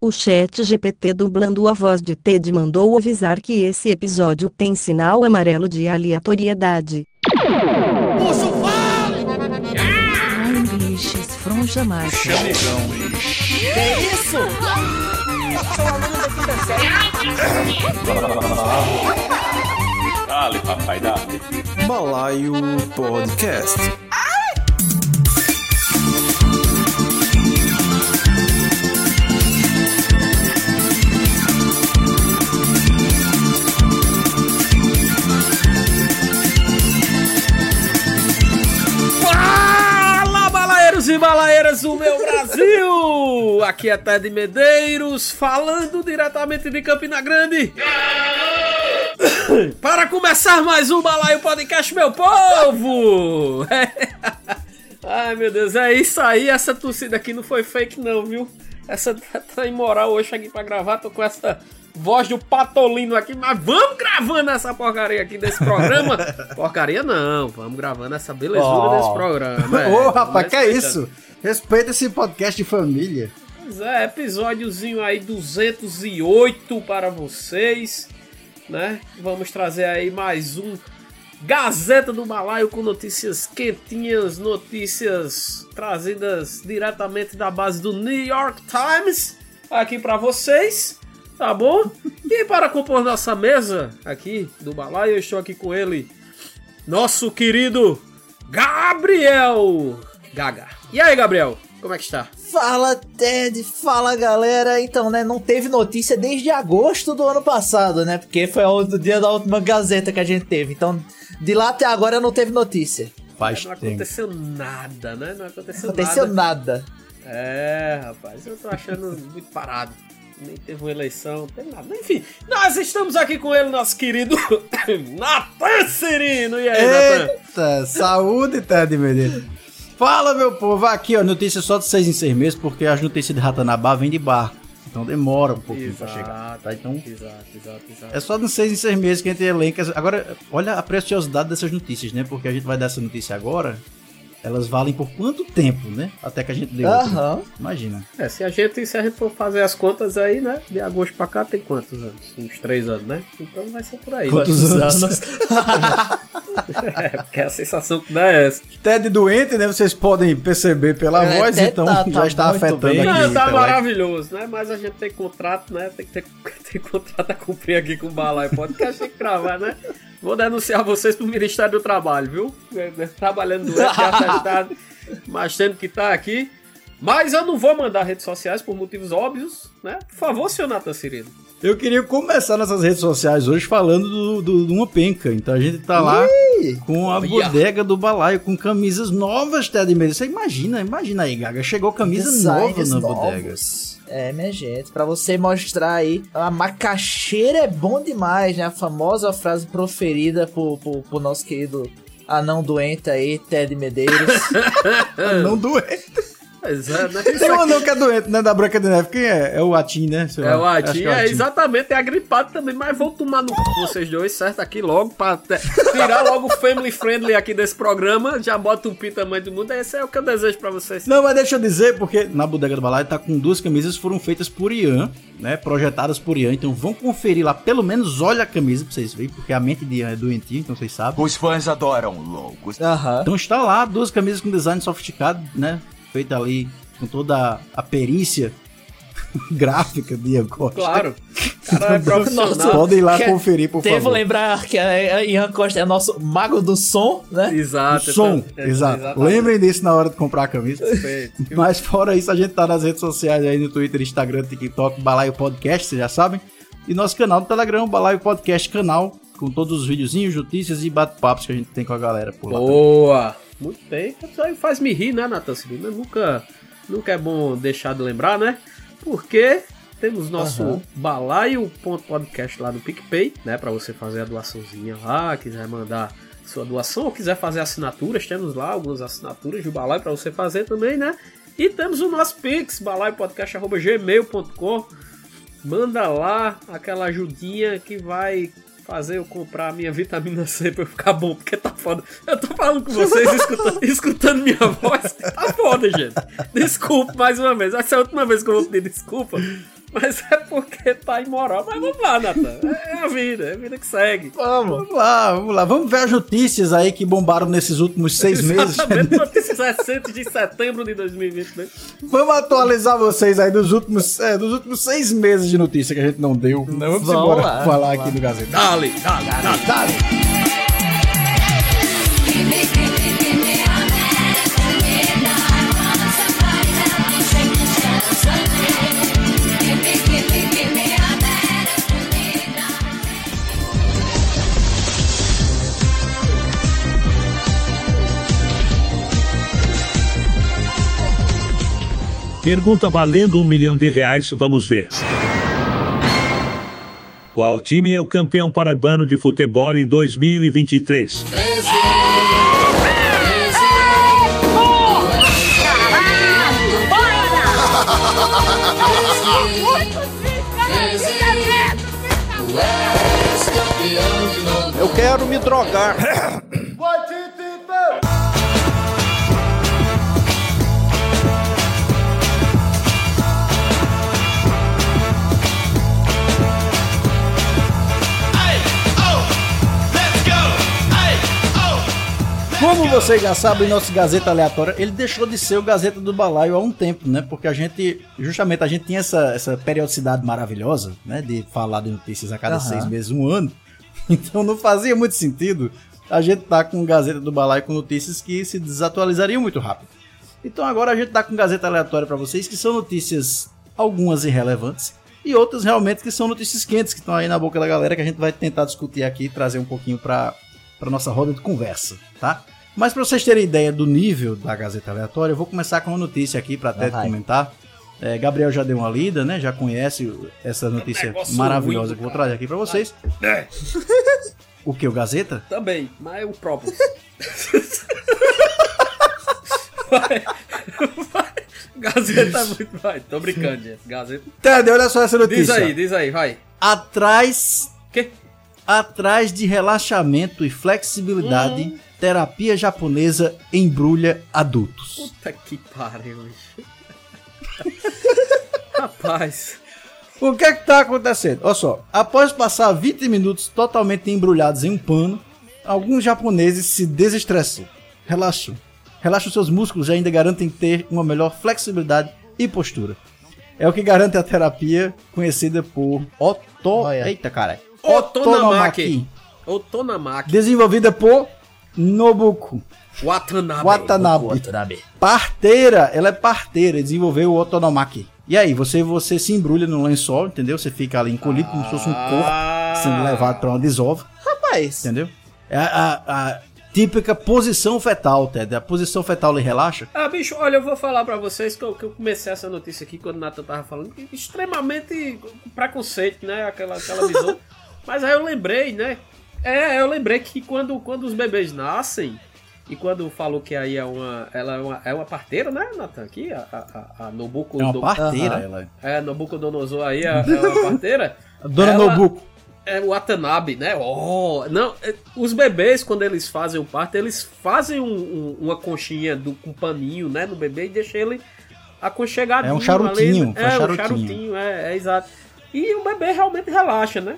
O chat GPT dublando a voz de Ted mandou avisar que esse episódio tem sinal amarelo de aleatoriedade. Puxa o fale! Ai, bichos, fronja mais. Chamegão. Que isso? Sou aluno da quinta série. Dale, papai, dale. Balaio Podcast. E balaeiras do meu Brasil! Aqui é Ted Medeiros, falando diretamente de Campina Grande. Para começar mais um Balaio Podcast, meu povo! Ai, meu Deus, é isso aí. Essa torcida aqui não foi fake, não, viu? Essa tá imoral hoje aqui pra gravar. Tô com essa voz do patolino aqui, mas vamos gravando essa porcaria aqui desse programa. porcaria não, vamos gravando essa belezura Ó. desse programa. é. Ô, rapaz, que é isso? Respeita esse podcast de família. Pois é, episódiozinho aí 208 para vocês, né? Vamos trazer aí mais um Gazeta do Balaio com notícias quentinhas, notícias trazidas diretamente da base do New York Times aqui para vocês, tá bom? E para compor nossa mesa aqui do Balaio, eu estou aqui com ele, nosso querido Gabriel Gaga. E aí, Gabriel? Como é que está? Fala, Ted. Fala, galera. Então, né, não teve notícia desde agosto do ano passado, né? Porque foi o dia da última Gazeta que a gente teve. Então, de lá até agora não teve notícia. Faz Não tempo. aconteceu nada, né? Não aconteceu, Não aconteceu nada. nada. É, rapaz, eu tô achando muito parado. Nem teve uma eleição, não teve nada. Enfim, nós estamos aqui com ele, nosso querido Natan Cirino. E aí, Natan? Eita, saúde, Ted Medeiros. Fala, meu povo. Aqui, ó, notícia só de seis em seis meses, porque as notícias de Ratanabá vêm de barco. Então demora um pouquinho pra chegar. Tá? Então, exato, exato, exato. é só de seis em seis meses que a gente elenca. Agora, olha a preciosidade dessas notícias, né? Porque a gente vai dar essa notícia agora. Elas valem por quanto tempo, né? Até que a gente dê outra. Aham. Imagina. É, se a, gente, se a gente for fazer as contas aí, né? De agosto pra cá tem quantos anos? Uns três anos, né? Então vai ser por aí. Quantos anos? É, porque a sensação que dá é essa. Ted doente, né? Vocês podem perceber pela É, voz, então tá- já tá está afetando bem. aqui. Não, tá maravilhoso, né? Mas a gente tem contrato, né? Tem que ter, tem contrato a cumprir aqui com o Balai Podcast, tem que gravar, né? Vou denunciar vocês pro Ministério do Trabalho, viu? É, é, Trabalhando doente, já atestado, mas tendo que estar aqui. Mas eu não vou mandar redes sociais por motivos óbvios, né? Por favor, senhor Natan Cirino. Eu queria começar nessas redes sociais hoje falando do, do, de uma penca. Então a gente tá lá com a Olha. bodega do balaio, com camisas novas, Ted Medeiros. Você imagina, imagina aí, Gaga. Chegou camisa nova na novos. bodega. É, minha gente, pra você mostrar aí, a macaxeira é bom demais, né? A famosa frase proferida por, por, por nosso querido anão doente aí, Ted Medeiros. Não doente. Pois é, né? Tem um não que é doente, né? Da Branca de Neve. Quem é? É o Atim, né? É o Atim, é é exatamente, é agripado também, mas vão tomar no cu vocês dois, certo? Aqui logo, pra te- tirar logo o family friendly aqui desse programa, já bota um pi tamanho do mundo, esse é o que eu desejo pra vocês. Não, mas deixa eu dizer, porque na bodega do balaio tá com duas camisas que foram feitas por Ian, né? Projetadas por Ian. Então vão conferir lá, pelo menos olha a camisa pra vocês verem, porque a mente de Ian é doentia, então vocês sabem. Os fãs adoram loucos. Aham. Então está lá, duas camisas com design sofisticado, né? Feita ali com toda a perícia gráfica de Ian Costa. Claro, cara é profissional. Nossa. Podem ir lá Que- conferir, por Devo favor. lembrar que a Ian Costa é nosso mago do som, né? O Exato. som, é, exato. exatamente. Lembrem disso na hora de comprar a camisa. Perfeito. Mas fora isso, a gente tá nas redes sociais aí no Twitter, Instagram, TikTok, Balaio Podcast, vocês já sabem. E nosso canal do Telegram, Balaio Podcast Canal, com todos os videozinhos, notícias e bate-papos que a gente tem com a galera por lá. Boa! Muito bem. Isso aí faz me rir, né, Natan Cirino? Nunca, nunca é bom deixar de lembrar, né? Porque temos nosso Aham. balaio.podcast lá no PicPay, né? Pra você fazer a doaçãozinha lá, quiser mandar sua doação ou quiser fazer assinaturas, temos lá algumas assinaturas do Balaio pra você fazer também, né? E temos o nosso Pix, balaiopodcast.gmail.com Manda lá aquela ajudinha que vai fazer eu comprar a minha vitamina C pra eu ficar bom, porque tá foda. Eu tô falando com vocês, escutando, escutando minha voz, tá foda, gente. Desculpa mais uma vez. Essa é a última vez que eu vou pedir desculpa. Mas é porque tá imoral. Mas vamos lá, Natan. É a vida, é a vida que segue. Vamos. Vamos lá, vamos lá. Vamos ver as notícias aí que bombaram nesses últimos seis meses. Exatamente, notícias recentes de setembro de 2020, né? Vamos atualizar vocês aí dos últimos, é, dos últimos seis meses de notícia que a gente não deu. Né? Vamos, Vamos embora lá, falar vamos aqui lá. do Gazeta. Dale, dale, dale. Dale. Pergunta valendo um milhão de reais, vamos ver. Qual time é o campeão paraibano de futebol em 2023? Eu quero me drogar. Como vocês já sabem, nosso Gazeta Aleatória, ele deixou de ser o Gazeta do Balaio há um tempo, né? Porque a gente, justamente, a gente tinha essa, essa periodicidade maravilhosa, né? De falar de notícias a cada Aham. seis meses, um ano. Então não fazia muito sentido a gente tá com o Gazeta do Balaio com notícias que se desatualizariam muito rápido. Então agora a gente tá com Gazeta Aleatória para vocês, que são notícias, algumas irrelevantes, e outras realmente que são notícias quentes, que estão aí na boca da galera, que a gente vai tentar discutir aqui e trazer um pouquinho para para nossa roda de conversa, tá? Mas para vocês terem ideia do nível da Gazeta Aleatória, eu vou começar com uma notícia aqui para até comentar. É, Gabriel já deu uma lida, né? Já conhece essa notícia negócio maravilhosa ruim, que eu vou trazer aqui para vocês. É, O que? O Gazeta? também, mas é o próprio. vai, vai. Gazeta é muito. Vai, tô brincando, gente. Gazeta. Entendeu? Olha só essa notícia. Diz aí, diz aí, vai. Atrás, Que? Atrás de relaxamento e flexibilidade, Hum. terapia japonesa embrulha adultos. Puta que pariu. Rapaz. O que é que tá acontecendo? Olha só, após passar 20 minutos totalmente embrulhados em um pano, alguns japoneses se desestressam, relaxam, relaxam seus músculos e ainda garantem ter uma melhor flexibilidade e postura. É o que garante a terapia conhecida por Oto... Eita, cara. Otonomaki. Otonamaki. Desenvolvida por Nobuko Watanabe. Watanabe. Watanabe. Parteira, ela é parteira, desenvolveu o Otonomaki. E aí, você, você se embrulha no lençol, entendeu? Você fica ali encolhido como se fosse um corpo Ah. sendo levado pra uma desova, Rapaz, entendeu? É a, a- a típica posição fetal, Ted. A posição fetal lhe relaxa. Ah, bicho, olha, eu vou falar pra vocês que eu, que eu comecei essa notícia aqui quando o Nathan tava falando, que extremamente preconceito, né? Aquela, aquela visão. Mas aí eu lembrei, né? É, eu lembrei que quando, quando os bebês nascem, e quando falou que aí é uma. Ela é uma, é uma parteira, né, Nathan? Aqui, a, a, a Nobuko. É uma do- parteira, Aham. ela. É, Nobucodonosor aí é, é uma parteira. Dona Ela- Nobuko. É o Watanabe, né? Oh, não, é, os bebês, quando eles fazem o parto, eles fazem um- um- uma conchinha do, com paninho, né, no bebê e deixam ele aconchegadinho. É um charutinho, ali, é, um charutinho. charutinho, é, é exato. E o bebê realmente relaxa, né?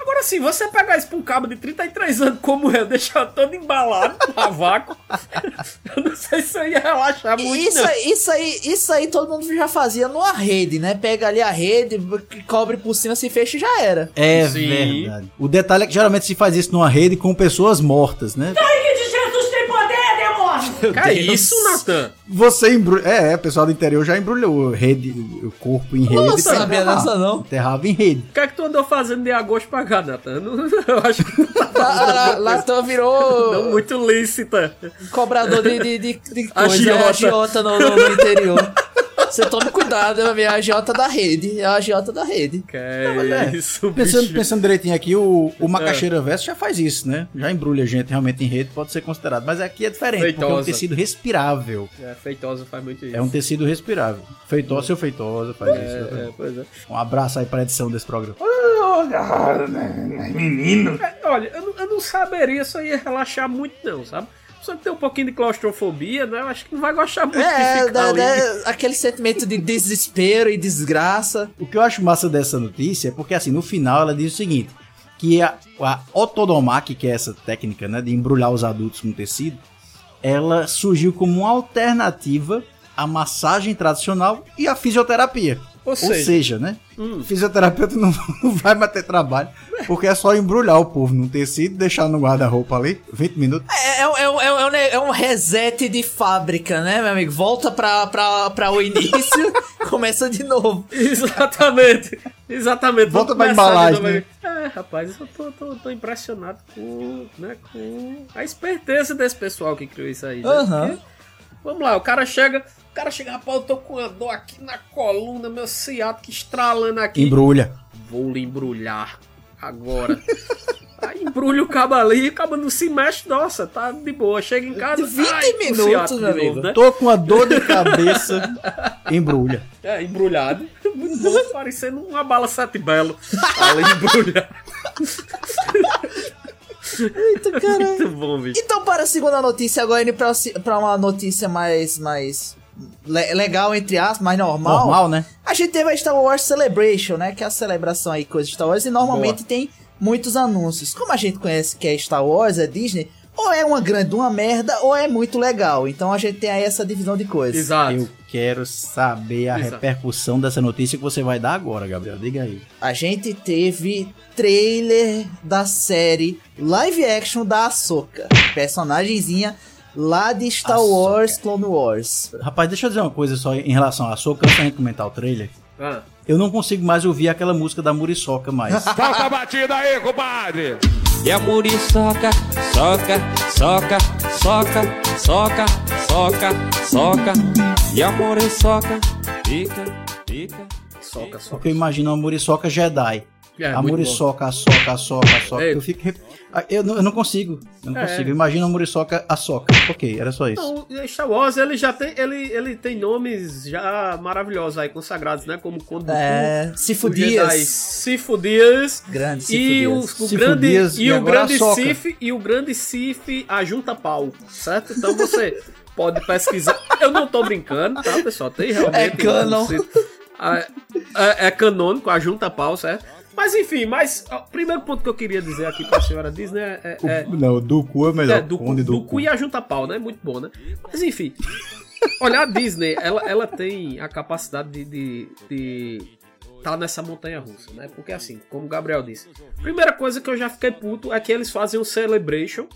Agora sim, você pegar isso pra um cabo de 33 anos como eu, deixar todo embalado a vácuo, eu não sei se eu ia relaxar muito, isso, não. aí- isso aí, isso aí todo mundo já fazia numa rede, né? Pega ali a rede, cobre por cima, se fecha e já era. É Sim. verdade. O detalhe é que geralmente se faz isso numa rede com pessoas mortas, né? Meu Que Deus. isso, Natan? Você embrulha. É, é, o pessoal do interior já embrulhou rede, o corpo em rede. Não pra sabia dessa, não. Enterrava em rede. O que é que tu andou fazendo de agosto pra cá, Natan? Eu não- Eu acho que tu tá Latão virou não muito lícita. cobrador de, de, de, de coisa, Agiota. é agiota no, no- no interior. Você tome cuidado, é a agiota da rede, é a agiota da rede. Que mas é é. isso, Pensando, bicho. pensando direitinho aqui, o, o Macaxeira Verso já faz isso, né? Já embrulha gente realmente em rede, pode ser considerado. Mas aqui é diferente, porque é um Feitosa. tecido respirável. É, feitosa faz muito isso. É um tecido respirável. Feitosa, seu Feitosa faz isso. É, é, pois é. Um abraço aí pra edição desse programa. Menino. É, olha, eu não, eu não saberia eu ia relaxar muito, não, sabe? Pessoa que tem um pouquinho de claustrofobia, né? Eu acho que não vai gostar muito de É, ficar né, ali. aquele sentimento de desespero e desgraça. O que eu acho massa dessa notícia é porque, assim, no final ela diz o seguinte: que a, a que é essa técnica, né, de embrulhar os adultos com tecido, ela surgiu como uma alternativa à massagem tradicional e à fisioterapia. Ou Ou seja, seja, né? Hum. O fisioterapeuta não, não vai mais ter trabalho, porque é só embrulhar o povo num tecido, deixar no guarda-roupa ali, 20 minutos. É, é, um- é, um- é, um- é um é um reset de fábrica, né, meu amigo? Volta pra, pra, pra o início, começa de novo. Exatamente. Exatamente. Volta pra embalagem, aí. É, rapaz, eu tô, tô, tô impressionado com, né, com a esperteza desse pessoal que criou isso aí. Né? Aham. Porque, vamos lá, o cara chega. O cara chega, rapaz, eu tô com uma dor aqui na coluna, meu ciático estralando aqui. Embrulha. Vou lhe embrulhar agora. Aí embrulha o cabo ali, o cabo não se mexe, nossa, tá de boa. Chega em casa. 20 ai, minutos, meu de novo, amigo. né? Tô com uma dor de cabeça, embrulha. É, embrulhado. Muito bom, parecendo uma bala sete belo. Ali embrulhado. Muito bom, bicho. Então, para a segunda notícia, agora indo pra, pra uma notícia mais, mais le- legal, entre aspas, mais normal. Normal, né? A gente teve a Star Wars Celebration, né? Que é a celebração aí, coisa de Star Wars, e normalmente tem muitos anúncios. Como a gente conhece que é Star Wars, é Disney, ou é uma grande uma merda, ou é muito legal. Então a gente tem aí essa divisão de coisas. Exato. Eu quero saber a Exato. repercussão dessa notícia que você vai dar agora, Gabriel. Diga aí. A gente teve trailer da série live action da Ahsoka, personagemzinha lá de Star Ahsoka. Wars Clone Wars. Rapaz, deixa eu dizer uma coisa só em relação a Soca, antes gente comentar o trailer. Ah, Eu não consigo mais ouvir aquela música da Muriçoca mais. Solta a batida aí, compadre! E a muriçoca, soca, soca, soca, soca, soca, soca. E a muriçoca, pica, pica. soca, soca. Porque eu imagino uma Muriçoca Jedi. É, a Muriçoca, a soca, a soca, a soca. Ei. Eu fico. rep- Ah, Eu não, eu não consigo. Eu não É. consigo. Eu imagino a Muriçoca, a soca. Ok, era só isso. Não, o Star Wars, ele já tem, ele, ele tem nomes já maravilhosos aí, consagrados, né? Como Conde do É, Cu, Sifu o Jedi Dias. Sifo Dias, Grande Sifu e o, Dias. o Sifu grande Dias e, e o grande. Sif e o grande Sif ajunta pau, certo? Então você pode pesquisar. Eu não tô brincando, tá, pessoal? Tem realmente É canon. É, é, é canônico, ajunta pau, certo? Mas enfim, mas o primeiro ponto que eu queria dizer aqui pra senhora Disney é, é- é- Não, o do cu é melhor. é, do, cu- Conde do cu e a junta pau, né? Muito bom, né? Mas enfim. Olha, a Disney, ela, ela tem a capacidade de, de, de tá nessa montanha russa, né? Porque assim, como o Gabriel disse, primeira coisa que eu já fiquei puto é que eles fazem um Celebration.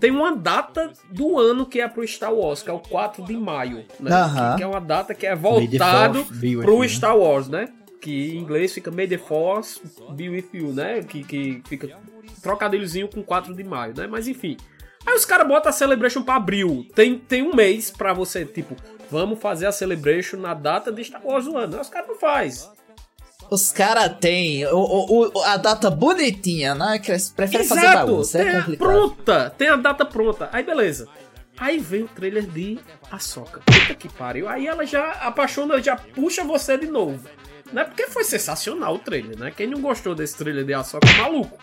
Tem uma data do ano que é pro Star Wars, que é o 4 de maio, né? Aham. Que, que é uma data que é voltado pro you. Star Wars, né? Que em inglês fica May the Force be with you, né? Que, que fica trocadilhozinho com 4 de maio, né? Mas enfim. Aí os caras botam a Celebration pra abril. Tem, tem um mês pra você, tipo, vamos fazer a Celebration na data de Star Wars do ano. Aí os caras não faz. Os caras têm a data bonitinha, né? Que eles preferem fazer bagunça, tem é a pronta, tem a data pronta. Aí beleza. Aí vem o trailer de Ahsoka. Puta que pariu. Aí ela já apaixona, já puxa você de novo. Né? Porque foi sensacional o trailer, né? Quem não gostou desse trailer de Ahsoka é maluco.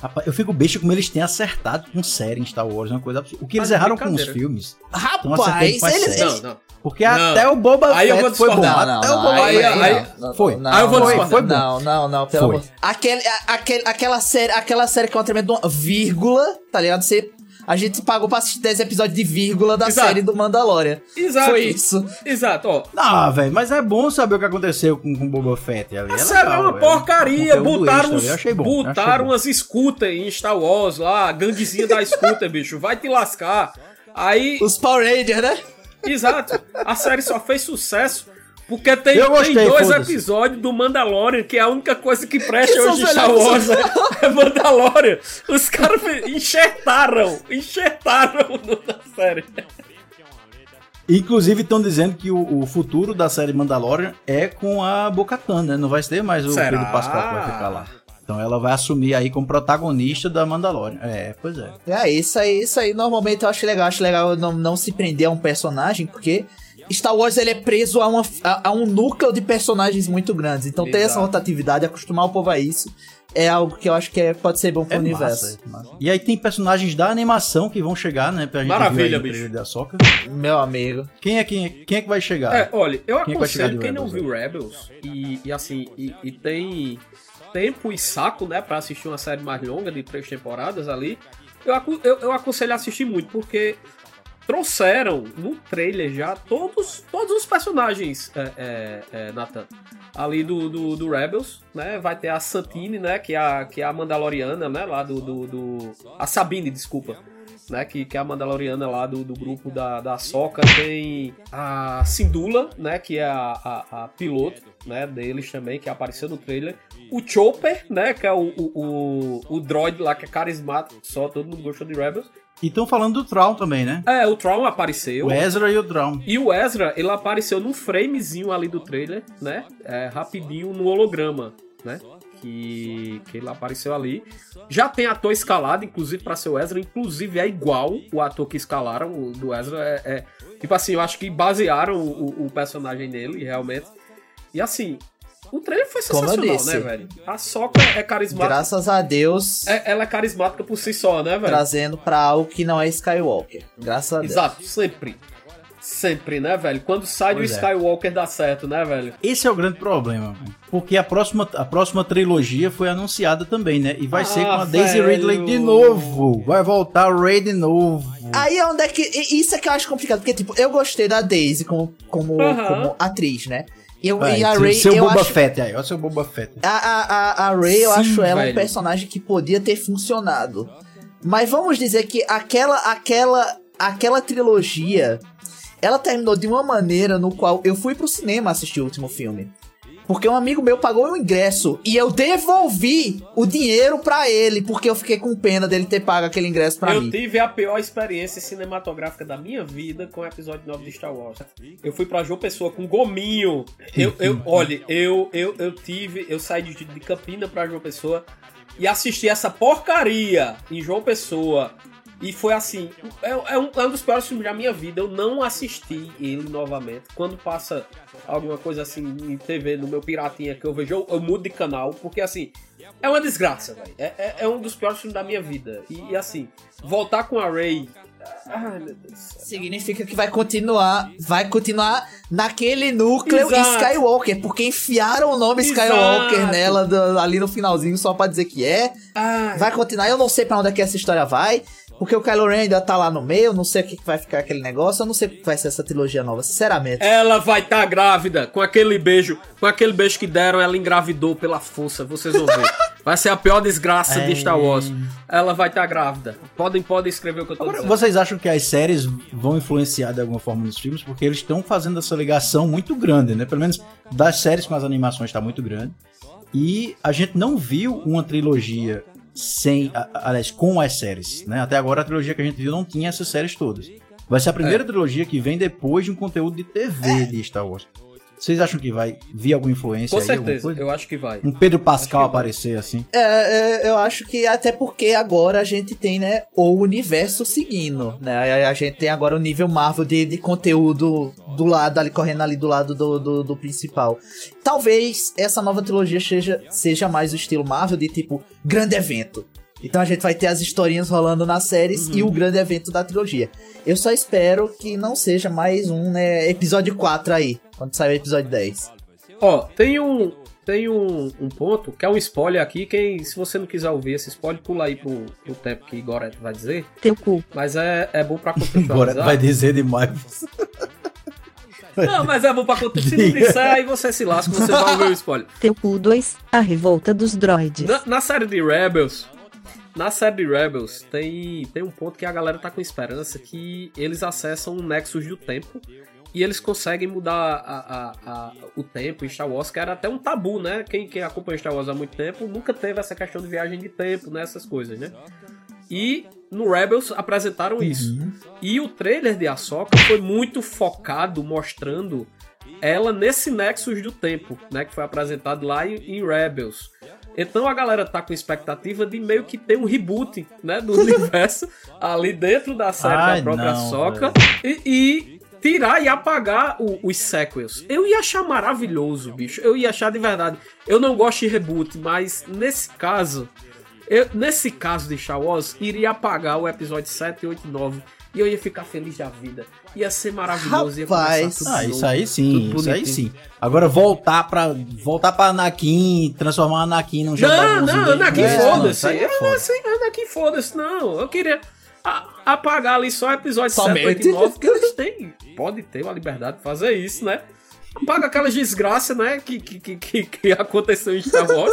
Rapaz, eu fico besta como eles têm acertado com série em Star Wars, é uma coisa absurda. O que eles Mas é erraram com os filmes. Rapaz, acertei com eles, eles, Não, não. Porque Não. até o Boba Aí eu vou Fett foi bom. discordar. Não, até não, o Boba não, aí- aí- não, não, foi. não, Aí eu vou não, discordar. Foi bom. Não, não, não, pelo Foi. amor. Aquele, a- aquele, aquela série, aquela série que é uma tremenda uma vírgula, tá ligado? Você, a gente pagou pra assistir 10 episódios de vírgula da Exato. série do Mandalorian. Exato. Foi isso. Exato, ó. Não, velho, mas é bom saber o que aconteceu com o Boba Fett ali. A É série é legal, uma velho. porcaria. Botaram, extra achei bom, achei botaram bom. umas scooter em Star Wars lá, a ganguezinha da scooter, bicho. Vai te lascar. Aí, Os Power Rangers, né? exato. A série só fez sucesso porque tem, Eu gostei, tem dois episódios do Mandalorian, que é a única coisa que presta Que hoje em Star. Wars. É, é Mandalorian. Os caras enxertaram. Enxertaram na série. Inclusive estão dizendo que o, o futuro da série Mandalorian é com a Bo-Katan, né? Não vai ter mais o Será? Pedro Pascal que vai ficar lá. Então ela vai assumir aí como protagonista da Mandalorian. É, pois é. É, isso aí, isso aí normalmente eu acho legal. Acho legal não, não se prender a um personagem, porque Star Wars ele é preso a, uma, a, a um núcleo de personagens muito grandes. Então ter essa Exato. rotatividade, acostumar o povo a isso, é algo que eu acho que é- pode ser bom pro É universo. massa, é massa. E aí tem personagens da animação que vão chegar, né? Pra gente Maravilha, bicho. da Soca. Meu amigo. Quem é, quem é, quem é que vai chegar? É, olha, eu Quem é aconselho de quem não viu Rebels e, e assim, e, e tem tempo e saco, né, pra assistir uma série mais longa de três temporadas ali, eu, eu, eu aconselho a assistir muito, porque trouxeram no trailer já todos, todos os personagens, é, é, é, Nathan, ali do, do, do Rebels, né, vai ter a Santine, né, que é a, que é a Mandaloriana, né, lá do, do, do- a Sabine, desculpa, né, que, que é a Mandaloriana lá do, do grupo da, da Soca. Tem a Sindula, né, que é a, a, a piloto, né, deles também, que apareceu no trailer. O Chopper, né, que é o, o, o, o droid lá, que é carismático, só todo mundo gostou de Rebels. E estão falando do Traum também, né? É, o Tron apareceu. O Ezra e o Traum. E o Ezra, ele apareceu num framezinho ali do trailer, né? É, rapidinho no holograma, né? Que, que ele apareceu ali. Já tem ator escalado, inclusive, pra ser o Ezra. Inclusive, é igual o ator que escalaram o do Ezra. É, é- tipo assim, eu acho que basearam o, o- o personagem nele, realmente. E assim, o trailer foi sensacional, né, velho? A Soca é carismática. Graças a Deus, É- ela é carismática por si só, né, velho? trazendo pra algo que não é Skywalker. Graças a Deus. Exato, sempre. Sempre, né, velho? Quando sai Pois do é. Skywalker dá certo, né, velho? Esse é o grande problema, velho. porque a próxima, a próxima trilogia foi anunciada também, né? E vai ser com Ah, a Daisy velho. Ridley de novo. Vai voltar o Ray de novo. Aí é onde é que. Isso é que eu acho complicado, porque, tipo, eu gostei da Daisy como, como, Aham. como atriz, né? Eu, Vai, e a Ray, seu eu Boba acho. Fett aí, olha o seu Boba Fett. A, a, a, a Ray, eu Sim, acho ela um velho. personagem que podia ter funcionado. Mas vamos dizer que aquela, aquela, aquela trilogia, ela terminou de uma maneira no qual eu fui pro cinema assistir o último filme. Porque um amigo meu pagou o ingresso e eu devolvi o dinheiro pra ele, porque eu fiquei com pena dele ter pago aquele ingresso pra eu mim. tive a pior experiência cinematográfica da minha vida com o episódio 9 de Star Wars. Eu fui pra João Pessoa com gominho. Eu, eu, olha, eu, eu, eu tive. Eu saí de, de Campina pra João Pessoa e assisti essa porcaria em João Pessoa. E foi assim, é, é um, é um dos piores filmes da minha vida. Eu não assisti ele novamente. Quando passa alguma coisa assim em TV, no meu piratinha que eu vejo, eu, eu mudo de canal, porque assim, é uma desgraça, velho. É, é, é um dos piores filmes da minha vida. E, e, assim, voltar com a Ray. Ai, meu Deus do céu. Significa que vai continuar, vai continuar naquele núcleo Exato. Skywalker, porque enfiaram o nome Exato. Skywalker nela do- ali no finalzinho só pra dizer que é. Ai. Vai continuar, eu não sei pra onde é que essa história vai, porque o Kylo Ren ainda tá lá no meio, não sei o que que vai ficar aquele negócio, eu não sei o que vai ser essa trilogia nova, sinceramente. Ela vai estar grávida com aquele beijo, com aquele beijo que deram, ela engravidou pela força, vocês vão ver. Vai ser a pior desgraça de Star Wars. Ela vai estar grávida. Podem, podem escrever o que eu tô Agora, dizendo. vocês acham que as séries vão influenciar de alguma forma nos filmes? Porque eles estão fazendo essa ligação muito grande, né? Pelo menos das séries com as animações está muito grande. E a gente não viu uma trilogia sem, a- aliás, com as séries, né? Até agora a trilogia que a gente viu não tinha essas séries todas. Vai ser a primeira trilogia que vem depois de um conteúdo de TV de Star Wars. Vocês acham que vai vir alguma influência Com aí? certeza, coisa? eu acho que vai. Um Pedro Pascal vai. aparecer assim? É, é, eu acho que até porque agora a gente tem, né, o universo seguindo, né? A, a gente tem agora o nível Marvel de, de conteúdo do lado, ali correndo ali do lado do, do, do principal. Talvez essa nova trilogia seja, seja mais o estilo Marvel de tipo grande evento. Então a gente vai ter as historinhas rolando nas séries e o grande evento da trilogia. Eu só espero que não seja mais um, né, episódio 4 aí, quando sair o episódio 10. Ó, tem um. Tem um, um ponto que é um spoiler aqui. Quem, se você não quiser ouvir esse spoiler, pula aí pro, pro tempo que Goret vai dizer. Teu cu. Mas é, é bom pra Agora contextualizar. vai dizer demais. Não, mas é bom pra contextualizar. Se não disser, aí você se lasca, você vai ouvir o spoiler. Teu cu 2. A revolta dos droids. Na, na série de Rebels, na série de Rebels, tem, tem um ponto que a galera tá com esperança que eles acessam um Nexus do tempo e eles conseguem mudar a- a- a- o tempo em Star Wars, que era até um tabu, né? Quem, quem acompanha Star Wars há muito tempo nunca teve essa questão de viagem de tempo, né? Essas coisas, né? E no Rebels apresentaram isso. E o trailer de Ahsoka foi muito focado, mostrando ela nesse Nexus do tempo, né? Que foi apresentado lá em, em Rebels. Então a galera tá com expectativa de meio que ter um reboot, né? Do universo ali dentro da série Ai, da própria não, Ahsoka. E, e tirar e apagar o- os sequels. Eu ia achar maravilhoso, bicho. Eu ia achar de verdade. Eu não gosto de reboot, mas nesse caso, eu, nesse caso de Star Wars, iria apagar o episódio 7, 8 e 9. E eu ia ficar feliz da vida. Ia ser maravilhoso. Rapaz. ia começar tudo Ah, novo, isso aí tudo sim, isso aí sim. Agora voltar pra, voltar pra Anakin, transformar Anakin num Não, Jedi não, Anakin É, foda-se. aí é sei, Anakin foda-se, não. Eu queria a- apagar ali só episódio 7, Somente. 8 e 9, porque eles têm, podem ter uma liberdade de fazer isso, né? Apaga aquelas desgraças, né, que, que, que, que, que aconteceu em Star Wars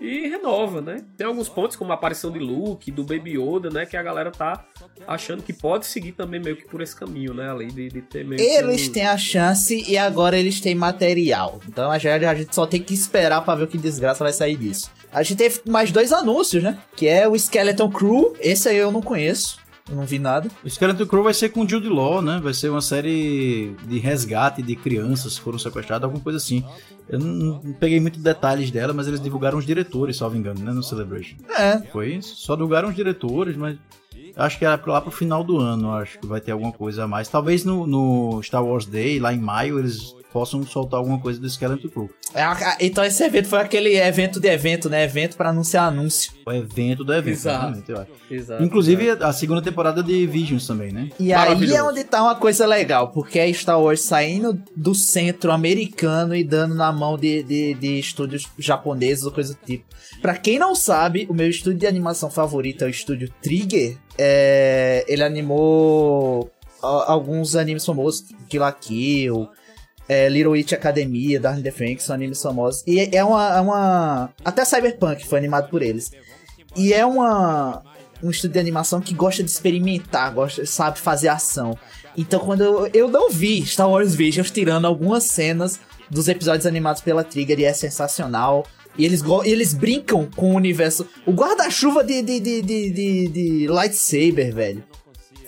e renova, né? Tem alguns pontos, como a aparição de Luke, do Baby Yoda, né, que a galera tá achando que pode seguir também meio que por esse caminho, né, ali de, de ter meio Eles que têm a chance e agora eles têm material. Então a gente, a gente só tem que esperar pra ver o que desgraça vai sair disso. A gente teve mais dois anúncios, né? Que é o Skeleton Crew. Esse aí eu não conheço. Eu não vi nada. O Skeleton Crew vai ser com Jude Law, né? Vai ser uma série de resgate de crianças que foram sequestradas, alguma coisa assim. Eu não, não peguei muitos detalhes dela, mas eles divulgaram os diretores, salvo engano, né? No Celebration. É. Foi isso. Só divulgaram os diretores, mas acho que era lá pro final do ano, acho que vai ter alguma coisa a mais. Talvez no, no Star Wars Day, lá em maio, eles possam soltar alguma coisa do Skeleton Crew. É Então esse evento foi aquele evento de evento, né? Evento pra anunciar anúncio. O evento do evento, Exato. exatamente, eu acho. Exato, Inclusive a segunda temporada de Visions também, né? E aí é onde tá uma coisa legal, porque é Star Wars saindo do centro americano e dando na mão de, de, de estúdios japoneses ou coisa do tipo. Pra quem não sabe, o meu estúdio de animação favorito é o estúdio Trigger. É, ele animou alguns animes famosos, Kill la Kill, é, Little Witch Academia, Darling the Franks, são animes famosos. E é uma, é uma... Até Cyberpunk foi animado por eles. E é uma um estúdio de animação que gosta de experimentar, gosta, sabe fazer ação. Então quando eu, eu não vi Star Wars Visions tirando algumas cenas dos episódios animados pela Trigger e é sensacional. E eles, e eles brincam com o universo. O guarda-chuva de, de, de, de, de- de lightsaber, velho.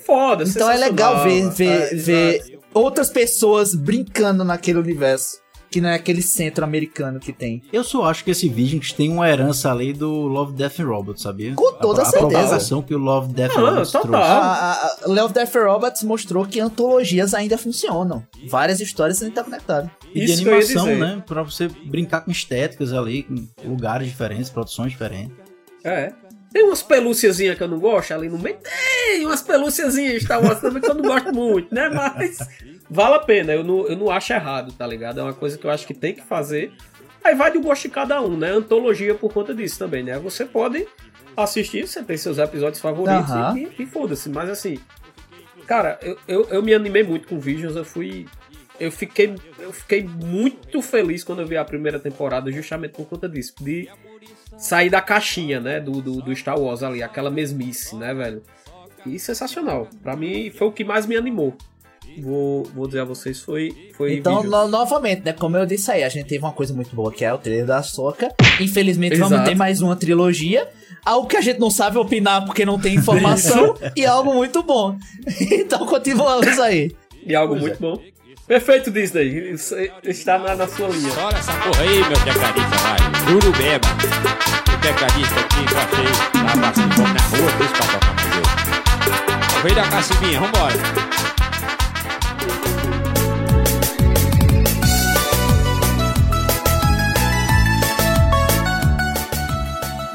Foda, Então é legal ver, ver, É, ver. Outras pessoas brincando naquele universo. Que não é aquele centro americano que tem. Eu só acho que esse Visions tem uma herança ali do Love, Death and Robots, sabia? Com toda a, a certeza. provocação que o Love, Death and Robots total. trouxe. A, a, a Love, Death and Robots mostrou que antologias ainda funcionam. Várias histórias sendo interconectadas. E de Isso ia animação, né? Pra você brincar com estéticas ali, com lugares diferentes, produções diferentes. É. Tem umas pelúciazinhas que eu não gosto ali no meio. Tem umas pelúciazinhas Star Wars também que eu não gosto muito, né? Mas vale a pena. Eu não, eu não acho errado, tá ligado? É uma coisa que eu acho que tem que fazer. Aí vai do gosto de cada um, né? Antologia por conta disso também, né? Você pode assistir, você tem seus episódios favoritos Aham. e, e foda-se. Mas assim, cara, eu, eu, eu me animei muito com Visions. Eu fui. Eu fiquei, eu fiquei muito feliz quando eu vi a primeira temporada, justamente por conta disso. De sair da caixinha, né? Do, do, do Star Wars ali, aquela mesmice, né, velho? E sensacional. Pra mim foi o que mais me animou. Vou, vou dizer a vocês, foi. foi Então, no- novamente, né? Como eu disse aí, a gente teve uma coisa muito boa que é o trailer da Soca. Infelizmente, vamos Exato. ter mais uma trilogia. Algo que a gente não sabe opinar porque não tem informação. e algo muito bom. então, continuamos aí. E algo muito bom. Perfeito, Disney. Está na, na sua linha. Olha essa porra aí, meu tecladista, vai. Juro mesmo. Tecladista aqui passando fome na rua, fez pra tocar com Deus. Vem da vambora.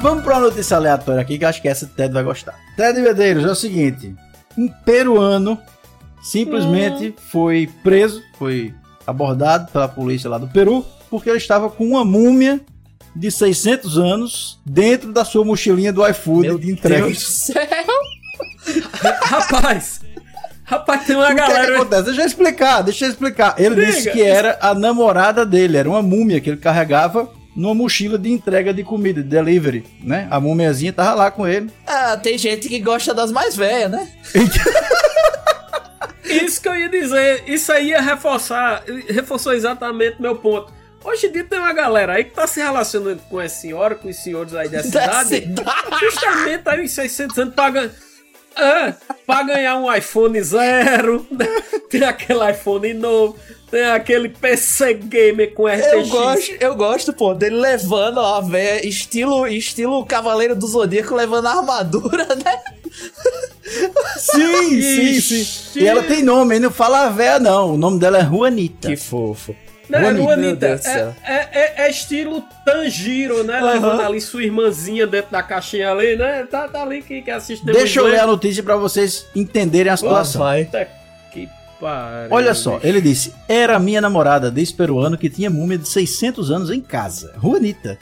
Vamos pra uma notícia aleatória aqui que eu acho que essa o Ted vai gostar. Ted Medeiros, é o seguinte: um peruano simplesmente foi preso, foi abordado pela polícia lá do Peru, porque ele estava com uma múmia de 600 anos dentro da sua mochilinha do iFood de entrega. Deus do céu. Rapaz! Rapaz, tem uma O que, é que galera. acontece? Deixa eu explicar, deixa eu explicar. Ele Diga. disse que era a namorada dele, era uma múmia que ele carregava numa mochila de entrega de comida, de delivery, né? A múmiazinha tava lá com ele. Ah, tem gente que gosta das mais velhas, né? Isso que eu ia dizer. Isso aí ia reforçar. Reforçou exatamente meu ponto. Hoje em dia tem uma galera aí que tá se relacionando com essa senhora, com os senhores aí da Da cidade. Justamente aí uns 600 anos pra ganhar. Pra ganhar um iPhone zero, né? tem aquele iPhone novo, tem aquele PC Gamer com RTX. Eu gosto, eu gosto, pô, dele levando a véia, estilo, estilo Cavaleiro do Zodíaco, levando a armadura, né? Sim, sim, sim. E ela tem nome, não fala véia, não. O nome dela é Juanita. Que fofo. Juanita, meu Juanita, Deus do céu. é, é, é- é estilo Tanjiro, né? Levando ali sua irmãzinha dentro da caixinha ali, né? Tá, tá ali quem quer assistir. Deixa eu ler a notícia pra vocês entenderem a situação. Puta que pariu. Olha só, ele disse: Era minha namorada desde peruano que tinha múmia de 600 anos em casa. Juanita.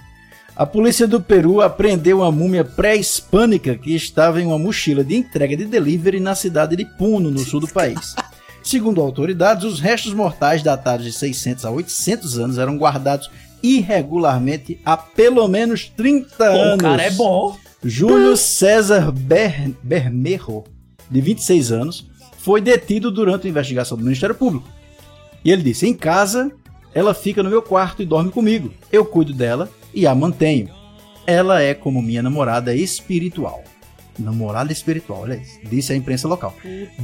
A polícia do Peru apreendeu uma múmia pré-hispânica que estava em uma mochila de entrega de delivery na cidade de Puno, no sul do país. Segundo autoridades, os restos mortais datados de 600 a 800 anos eram guardados irregularmente há pelo menos 30 Pô, anos. o cara é bom. Júlio César Ber Bermejo, de 26 anos, foi detido durante a investigação do Ministério Público. E ele disse: Em casa, ela fica no meu quarto e dorme comigo. Eu cuido dela e a mantenho. Ela é como minha namorada espiritual. Namorada espiritual, olha isso, disse a imprensa local.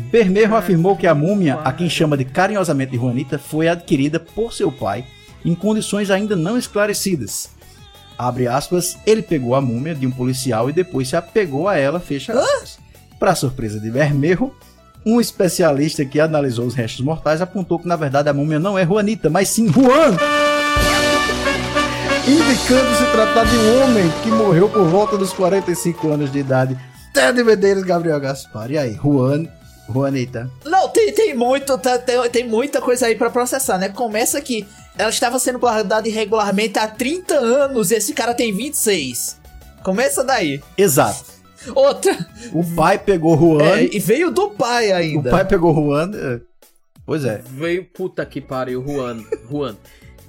Bermejo afirmou que a múmia, a quem chama de carinhosamente de Juanita, foi adquirida por seu pai em condições ainda não esclarecidas. Abre aspas, ele pegou a múmia de um policial e depois se apegou a ela, fecha aspas. Para surpresa de Bermejo, um especialista que analisou os restos mortais apontou que na verdade a múmia não é Juanita, mas sim Juan. Indicando se tratar de um homem que morreu por volta dos 45 anos de idade. Ted Medeiros, Gabriel Gaspar. E aí, Juan, Juanita. Não, tem, tem muito, tá- tem, tem muita coisa aí pra processar, né? Começa que ela estava sendo guardada irregularmente há 30 anos e esse cara tem 26. Começa daí. Exato. Outra, O pai pegou Juan. é, e veio do pai o ainda. pai pegou Juan. é, Pois é. Veio, puta que pariu, Juan. Juan.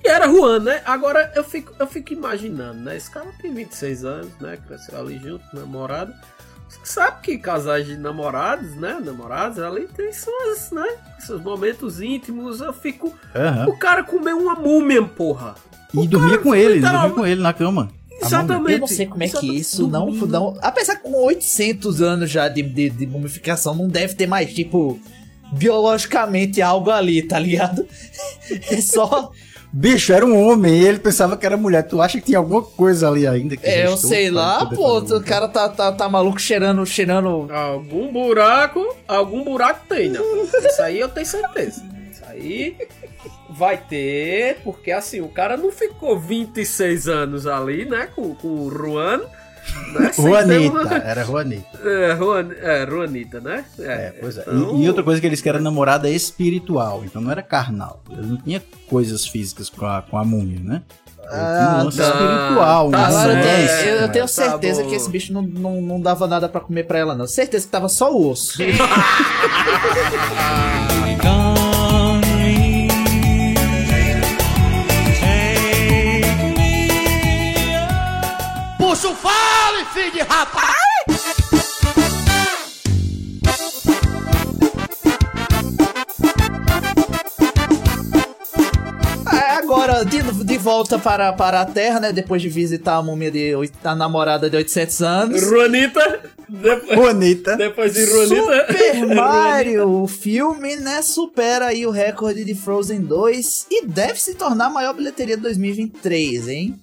E era Juan, né? Agora eu fico, eu fico imaginando, né? Esse cara tem 26 anos, né? Cresceu ali junto, namorado. Você sabe que casais de namorados, né? Namorados ali tem suas, né? Seus momentos íntimos. Eu fico. Aham. O cara comeu uma múmia, porra. E dormia com ele, literal- dormia com ele na cama. Exatamente. Eu não sei como é que isso não, não. Apesar que com 800 anos já de, de, de mumificação, não deve ter mais, tipo, biologicamente algo ali, tá ligado? É só. Bicho, era um homem e ele pensava que era mulher. Tu acha que tinha alguma coisa ali ainda? Que É, eu sei lá, pô, o cara tá, tá, tá maluco cheirando, cheirando. Algum buraco, algum buraco tem, né? Isso aí eu tenho certeza. Isso aí vai ter, porque assim, o cara não ficou 26 anos ali, né, com, com o Juan. Né, sem ter Juanita, uma- era Juanita. É, Juan, é, Juanita, né? É, pois é. então- E, e outra coisa que eles que era namorada espiritual, então não era carnal. Ele não tinha coisas físicas com a, com a múmia, né? Um Ah, tá. espiritual, Tá Agora, certo. eu, eu né? tenho Tá certeza bom. que esse bicho não, não, não dava nada pra comer pra ela, não. Certeza que tava só o osso. volta para, para a Terra, né? Depois de visitar a múmia de a namorada de 800 anos. Juanita, depois, Juanita. depois de Juanita. Super Mario, o filme, né, supera aí o recorde de Frozen 2 e deve se tornar a maior bilheteria de 2023, hein?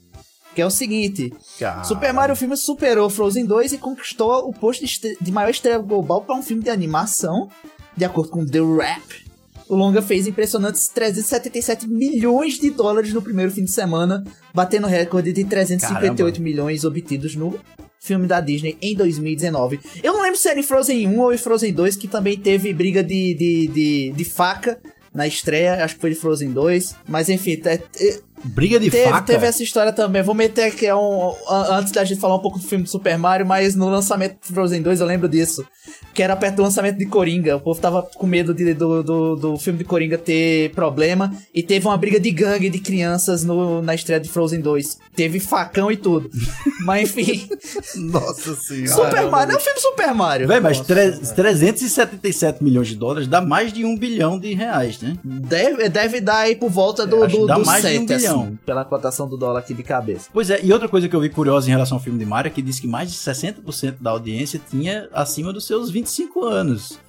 Que é o seguinte, Cara. Super Mario o filme superou Frozen 2 e conquistou o posto de, de maior estreia global para um filme de animação, de acordo com The Wrap. O longa fez impressionantes 377 milhões de dólares no primeiro fim de semana, batendo o recorde de 358 Caramba. milhões obtidos no filme da Disney em 2019. Eu não lembro se era em Frozen 1 ou em Frozen 2, que também teve briga de, de, de, de faca na estreia, acho que foi de Frozen 2, mas enfim, te- te- Briga de teve, faca. teve essa história também. Vou meter aqui é um, antes da gente falar um pouco do filme do Super Mario, mas no lançamento de Frozen 2 eu lembro disso. Que era perto do lançamento de Coringa. O povo tava com medo de- do, do, do filme de Coringa ter problema. E teve uma briga de gangue de crianças no, na estreia de Frozen 2. Teve facão e tudo. mas enfim, Nossa senhora. Super Mario é um filme Super Mario. Véi, mas tre- 377 milhões de dólares dá mais de um bilhão de reais, né? Deve, deve dar aí por volta do, que do, dá do mais de um 7, bilhão. Pela cotação do dólar aqui de cabeça. Pois é, e outra coisa que eu vi curiosa em relação ao filme de Mario é que diz que mais de 60% da audiência tinha acima dos seus 25 anos.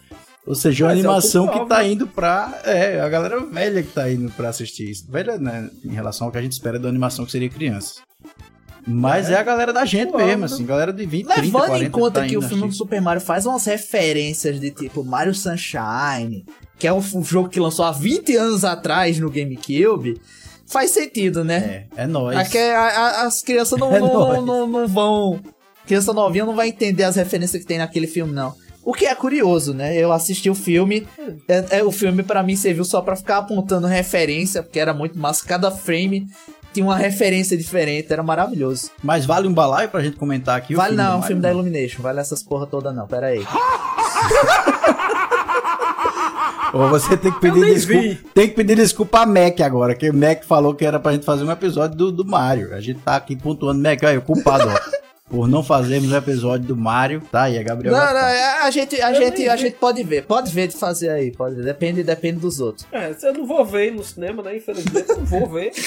Ou seja, uma Mas é animação que público tá alvo, indo pra. É, a galera velha que tá indo pra assistir isso. Velha, né? Em relação ao que a gente espera da animação que seria crianças. Mas é, a galera da gente mesmo, assim, galera de 20, 30, Levando 40 em conta tá que o filme do. Super Mario faz umas referências de tipo Mario Sunshine, que é um f- jogo que lançou há 20 anos atrás no GameCube, faz sentido, né? É, é nóis. Aqui é- a- a- as crianças não, É não, não, não vão. Criança novinha não vai entender as referências que tem naquele filme, não. O que é curioso, né? Eu assisti o filme. É, é- o filme pra mim serviu só pra ficar apontando referência, porque era muito massa. Cada frame tinha uma referência diferente, era maravilhoso. Mas vale um balaio pra gente comentar aqui o vale não, é um filme da Illumination, vale essas porra toda não, pera aí. Ou você tem que pedir desculpa. vi. Tem que pedir desculpa a Mac agora, que o Mac falou que era pra gente fazer um episódio do, do Mario. A gente tá aqui pontuando, Mac, aí, o culpado, ó. Por não fazermos o episódio do Mario. Tá aí, a Gabriela. Não, não, é- a gente, a gente, a gente pode ver, pode ver de fazer aí, pode ver. Depende, depende dos outros. É, eu não vou ver no cinema, né? Infelizmente, eu não vou ver.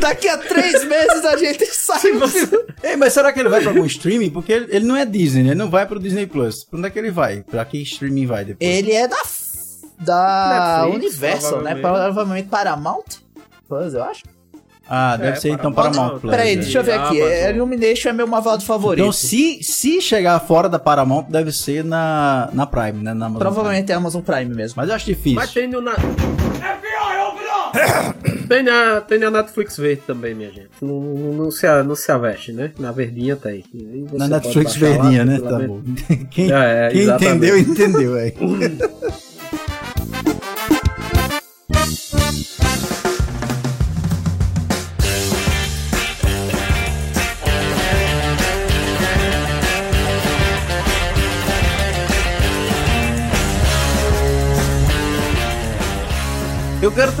Daqui a três meses a gente sai filme. Ei, mas será que ele vai pra algum streaming? Porque ele, ele não é Disney, né? Ele não vai pro Disney Plus. Pra onde é que ele vai? Pra que streaming vai depois? Ele é da da Netflix, Universal, né? provavelmente. Provavelmente Paramount Plus, eu acho. Ah, deve É, ser então Paramount. Paramount Plus. Peraí, né? deixa eu ver aqui. Amazon. É, Illumination é meu malvado favorito. Então, se, se chegar fora da Paramount, deve ser na, na Prime, né? Na Amazon Provavelmente é Amazon Prime mesmo. Prime. Mas eu acho difícil. Mas tem no. Na... Tem na, tem na Netflix verde também, minha gente. Não, não, não se, não se aveste, né? Na verdinha. E aí você Na Netflix baixar lá, verdinha, né? Tá bom. Quem, É, é, quem entendeu, entendeu, é.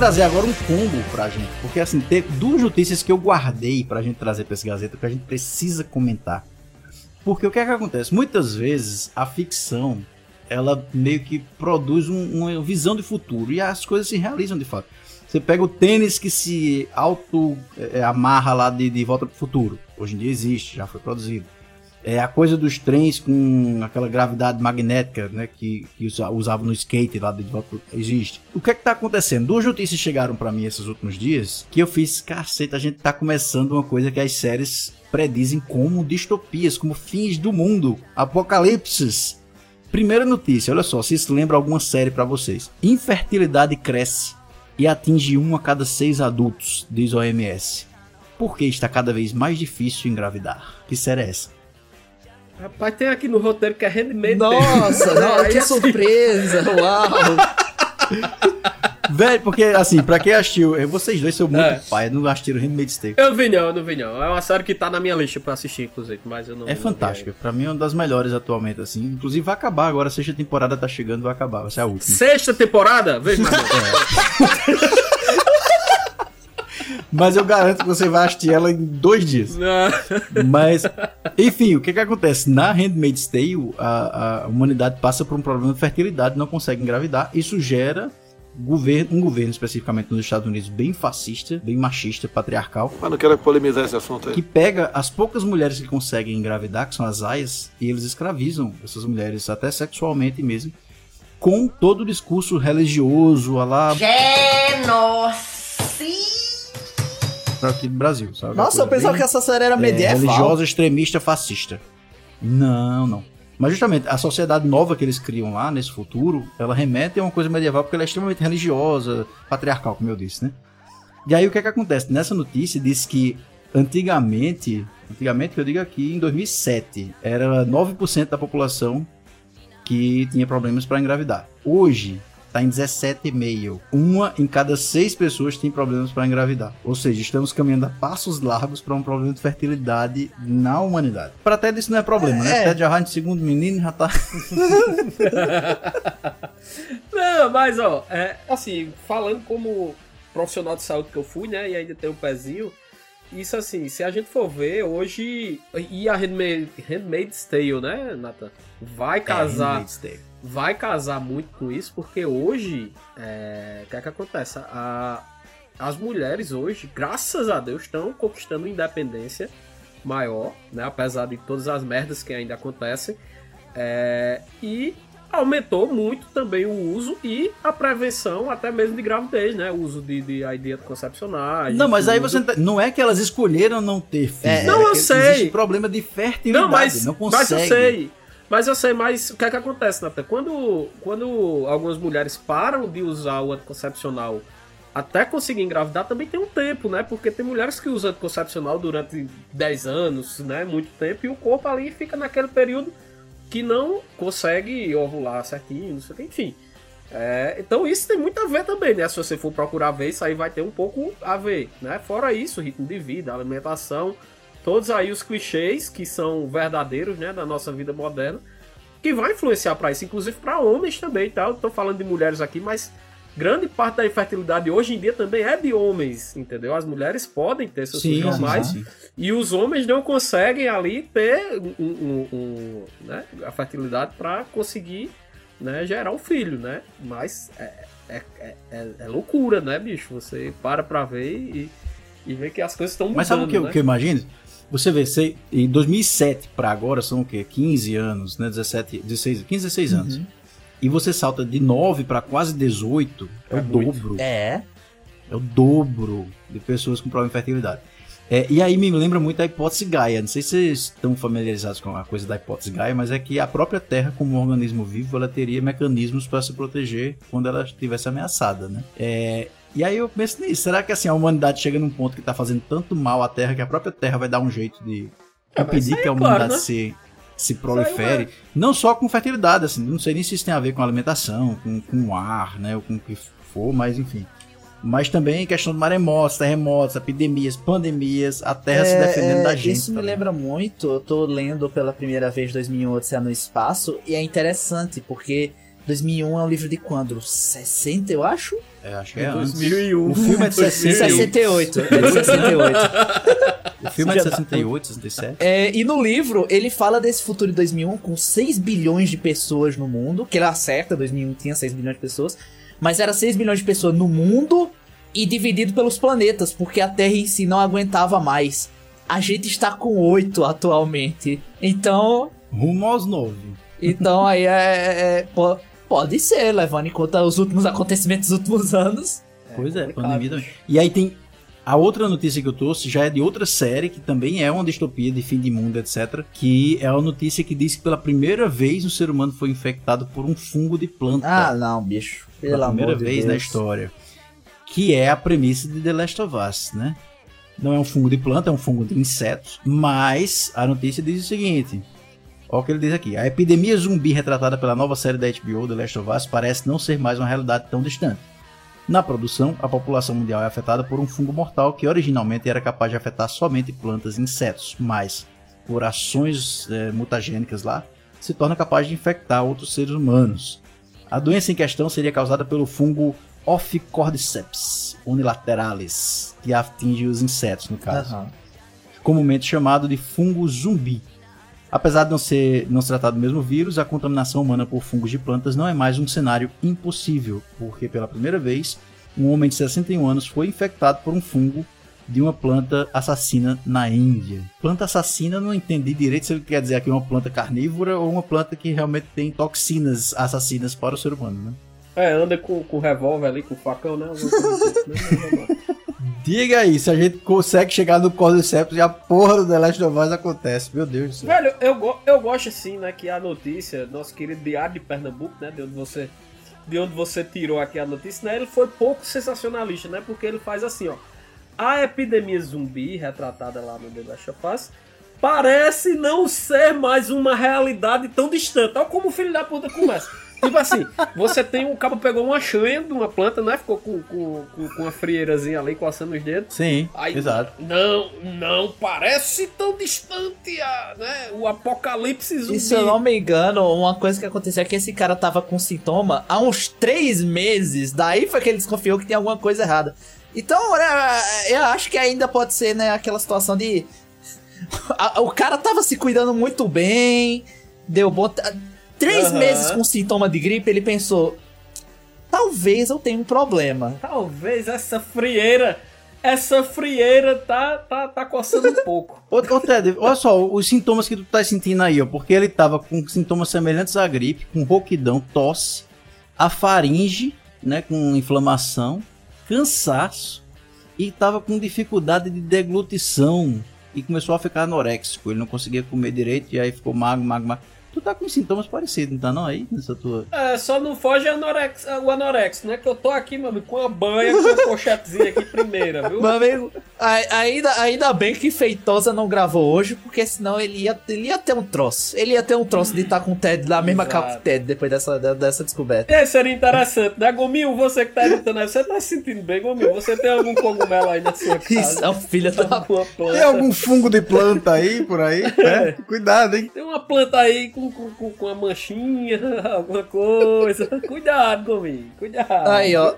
trazer agora um combo pra gente, porque assim, tem duas notícias que eu guardei pra gente trazer pra esse Gazeta que a gente precisa comentar. Porque o que é que acontece? Muitas vezes a ficção, ela meio que produz um- uma visão de futuro e as coisas se realizam de fato. Você pega o tênis que se auto eh, amarra lá de, de volta pro futuro. Hoje em dia existe, já foi produzido. É a coisa dos trens com aquela gravidade magnética, né, que, que usa- usava no skate lá de volta existe. O que é que tá acontecendo? Duas notícias chegaram pra mim esses últimos dias que eu fiz, caceta, a gente tá começando uma coisa que as séries predizem como distopias, como fins do mundo, apocalipses. Primeira notícia, olha só, se isso lembra alguma série pra vocês. Infertilidade cresce e atinge um a cada seis adultos, diz a OMS. Porque está cada vez mais difícil engravidar. Que série é essa? Rapaz, tem aqui no roteiro que é Handmaid. Nossa, não, que assim, surpresa! Uau! Velho, porque assim, pra quem assistiu, vocês dois são muito É. pai, não assistiram Handmaid's Tale. Eu vi não, eu não vi não. É uma série que tá na minha lista pra assistir, inclusive, mas eu não É não vi fantástica, pra mim é uma das melhores atualmente, assim. Inclusive vai acabar agora, a sexta temporada tá chegando, vai acabar, vai ser a última. Sexta temporada? Veja mais não. Mas eu garanto que você vai assistir ela em dois dias. Não. Mas, enfim, o que que acontece? Na Handmaid's Tale, a, a humanidade passa por um problema de fertilidade, não consegue engravidar. Isso gera governo, um governo especificamente nos Estados Unidos bem fascista, bem machista, patriarcal, Mas não quero polemizar esse assunto aí. que pega as poucas mulheres que conseguem engravidar, que são as aias, e eles escravizam essas mulheres, até sexualmente mesmo, com todo o discurso religioso, a lá aqui do Brasil, sabe? Nossa, eu pensava que essa série era é, medieval. religiosa, extremista, fascista. Não, não. Mas justamente a sociedade nova que eles criam lá nesse futuro, ela remete a uma coisa medieval porque ela é extremamente religiosa, patriarcal, como eu disse, né? E aí o que é que acontece? Nessa notícia diz que antigamente, antigamente que eu digo aqui, em 2007, era 9% da população que tinha problemas para engravidar. Hoje está em 17,5. Uma em cada seis pessoas tem problemas para engravidar. Ou seja, estamos caminhando a passos largos para um problema de fertilidade na humanidade. Para Ted isso não é problema, né? É. Ted Arrant, segundo menino, já tá. Não, mas ó, é, assim, falando como profissional de saúde que eu fui, né, e ainda tem um pezinho, isso assim, se a gente for ver, hoje, e a Handmaid, Handmaid's Tale, né, Nathan, vai casar, Handmaid's Tale. Vai casar muito com isso, porque hoje, é, o que é que acontece? A- as mulheres hoje, graças a Deus, estão conquistando independência maior, né, apesar de todas as merdas que ainda acontecem, é, e aumentou muito também o uso e a prevenção até mesmo de gravidez, né? O uso de, de aí de anticoncepcionais. Não, mas aí você tá- não é que elas escolheram não ter filho. É, não, eu sei. Existe problema de fertilidade, Não, mas, não mas consegue. eu sei. Mas eu sei, mas o que é que acontece, Natan? Quando, quando algumas mulheres param de usar o anticoncepcional até conseguir engravidar, também tem um tempo, né? Porque tem mulheres que usam anticoncepcional durante 10 anos, né? Muito tempo, e o corpo ali fica naquele período que não consegue ovular certinho, não sei o que, enfim. É, então isso tem muito a ver também, né? Se você for procurar ver, isso aí vai ter um pouco a ver, né? Fora isso, ritmo de vida, alimentação, todos aí os clichês que são verdadeiros, né, da nossa vida moderna, que vai influenciar para isso, inclusive para homens também, tá? Eu tô falando de mulheres aqui, mas grande parte da infertilidade hoje em dia também é de homens, entendeu? As mulheres podem ter seus Sim, filhos mais sim. e os homens não conseguem ali ter um, um- um- né, a fertilidade para conseguir né, gerar um filho, né? Mas é, é, é- é- é loucura, né, bicho? Você para pra ver e, e vê que as coisas estão mudando, Mas sabe o que, né? que eu imagino? Você vê, você, em 2007 pra agora são o quê? 15 anos, né? 17, 16, 15, 16 anos. E você salta de 9 pra quase 18, é, É o muito. dobro. É. É o dobro de pessoas com problema de fertilidade. É, e aí me lembra muito a hipótese Gaia. Não sei se vocês estão familiarizados com a coisa da hipótese Gaia, mas é que a própria Terra, como um organismo vivo, ela teria mecanismos para se proteger quando ela estivesse ameaçada, né? É, e aí eu penso nisso. Será que assim a humanidade chega num ponto que está fazendo tanto mal à Terra que a própria Terra vai dar um jeito de É, isso impedir que a é claro, humanidade né? se, se prolifere? é- Não só com fertilidade, assim, não sei nem se isso tem a ver com alimentação, com, com ar, né? Ou com o que for, mas enfim. Mas também questão de maremotos, terremotos, epidemias, pandemias, a Terra se defendendo da gente. É, Isso me também. lembra muito, eu tô lendo pela primeira vez 2001 Odisseia no Espaço, e é interessante, porque 2001 é um livro de quando? 60, eu acho? É, acho que é antes. 2001. O filme é de 60. 68, é de 68. O filme é de 68, 67. É, e no livro, ele fala desse futuro de 2001 com 6 bilhões de pessoas no mundo, que ele acerta, 2001 tinha 6 bilhões de pessoas, mas era 6 bilhões de pessoas no mundo e dividido pelos planetas, porque a Terra em si não aguentava mais. A gente está com 8 atualmente. Então, Rumo aos 9. então aí é, é- po- pode ser, levando em conta os últimos acontecimentos dos últimos anos. Pois é, complicado. pandemia também. E aí tem. A outra notícia que eu trouxe já é de outra série, que também é uma distopia de fim de mundo, etc. Que é uma notícia que diz que pela primeira vez um ser humano foi infectado por um fungo de planta. Ah, não, bicho. Pelo pela primeira amor de vez Deus. na história. Que é a premissa de The Last of Us, né? Não é um fungo de planta, é um fungo de insetos. Mas a notícia diz o seguinte: Olha o que ele diz aqui. A epidemia zumbi retratada pela nova série da HBO, The Last of Us, parece não ser mais uma realidade tão distante. Na produção, a população mundial é afetada por um fungo mortal que originalmente era capaz de afetar somente plantas e insetos, mas, por ações eh, mutagênicas lá, se torna capaz de infectar outros seres humanos. A doença em questão seria causada pelo fungo Ophicordyceps unilateralis, que atinge os insetos, no caso Aham. comumente chamado de fungo zumbi. Apesar de não, ser, não se tratar do mesmo vírus, a contaminação humana por fungos de plantas não é mais um cenário impossível, porque pela primeira vez, um homem de 61 anos foi infectado por um fungo de uma planta assassina na Índia. Planta assassina, não entendi direito se ele quer dizer aqui uma planta carnívora ou uma planta que realmente tem toxinas assassinas para o ser humano, né? É, anda com, com revólver ali, com facão, né? Diga aí, se a gente consegue chegar no Cordyceps e a porra do The Last of Us acontece. Meu Deus do céu. Velho, eu, go- eu gosto assim, né, que a notícia, nosso querido Diário de Pernambuco, né, de onde você de onde você tirou aqui a notícia, né, ele foi pouco sensacionalista, né, porque ele faz assim, ó, a epidemia zumbi retratada lá no The Last of Us parece não ser mais uma realidade tão distante. Olha como o filho da puta começa. Tipo assim, você tem um cabo pegou uma chanha de uma planta, né? Ficou com, com, com, com uma frieirazinha ali coçando os dedos. Sim, Aí, exato. Não, não parece tão distante a, né, o apocalipse zumbi. E se eu não me engano, uma coisa que aconteceu é que esse cara tava com sintoma há uns três meses. Daí foi que ele desconfiou que tinha alguma coisa errada. Então, né, eu acho que ainda pode ser, né, aquela situação de. o cara tava se cuidando muito bem, deu bom. Três Aham. meses com sintoma de gripe, ele pensou. Talvez eu tenha um problema. Talvez essa frieira essa frieira tá, tá, tá coçando um pouco. Ô, ô Ted, olha só os sintomas que tu tá sentindo aí, ó. Porque ele tava com sintomas semelhantes à gripe, com rouquidão, tosse, a faringe, né, com inflamação, cansaço e tava com dificuldade de deglutição e começou a ficar anoréxico. Ele não conseguia comer direito e aí ficou magro, magro, magro. Tu tá com sintomas parecidos, não tá não aí? Nessa tua... É, só não foge anorex, o anorexo, né? Que eu tô aqui, mano, com a banha, com a pochetezinha aqui primeira, viu? Meu amigo, a- ainda, ainda bem que Feitosa não gravou hoje, porque senão ele ia, ele ia ter um troço. Ele ia ter um troço de estar com o Ted da mesma capa que o Ted depois dessa, dessa descoberta. É, seria interessante, né? Gominho, você que tá editando aí, você tá se sentindo bem, Gominho? Você tem algum cogumelo aí na sua casa? Isso é um filho da planta? Tem algum fungo de planta aí, por aí? É, cuidado, hein? Tem uma planta aí com, com, com, com uma manchinha, alguma coisa. Cuidado, Gominho, cuidado. Aí, ó.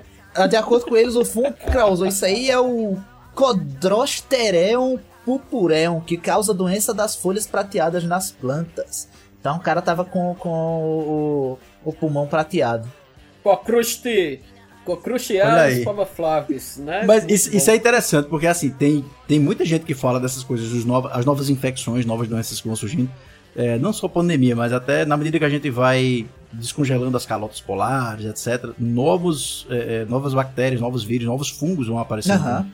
De acordo com eles, o fungo que causou isso aí é o Codrostereum purpureum, que causa doença das folhas prateadas nas plantas. Então o cara tava com, com o, o pulmão prateado. Cocruste. Cocrusteados flavaflavis, né? Mas isso, isso é interessante, porque assim, tem, tem muita gente que fala dessas coisas, os novos, as novas infecções, novas doenças que vão surgindo. É, não só pandemia, mas até na medida que a gente vai descongelando as calotas polares, etc., novos, é, é, novas bactérias, novos vírus, novos fungos vão aparecendo. Aham.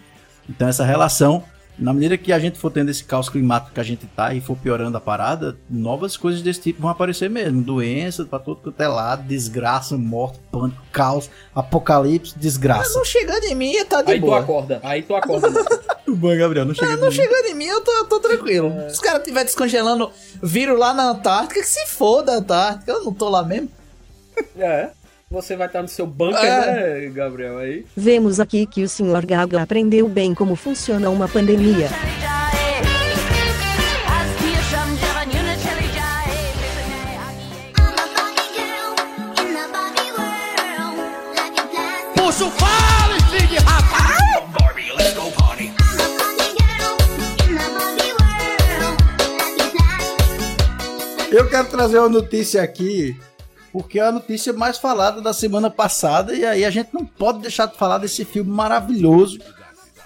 Então essa relação, na medida que a gente for tendo esse caos climático que a gente tá e for piorando a parada, novas coisas desse tipo vão aparecer mesmo. Doença pra todo quanto é lado, desgraça, morte, pânico, caos, apocalipse, desgraça. Não chegando em mim, tá de Aí tu boa. acorda, aí tu acorda. Tudo bom, Gabriel, não chega Não chegando em mim, eu tô, eu tô tranquilo. Se os caras estiverem descongelando vírus lá na Antártica, que se foda a Antártica. Eu não tô lá mesmo. é. Você vai estar no seu bunker, É. né, Gabriel? Aí. Vemos aqui que o Sr. Gaga aprendeu bem como funciona uma pandemia. Puxa o fale, filho de rapaz! Eu quero trazer uma notícia aqui, porque é a notícia mais falada da semana passada, e aí a gente não pode deixar de falar desse filme maravilhoso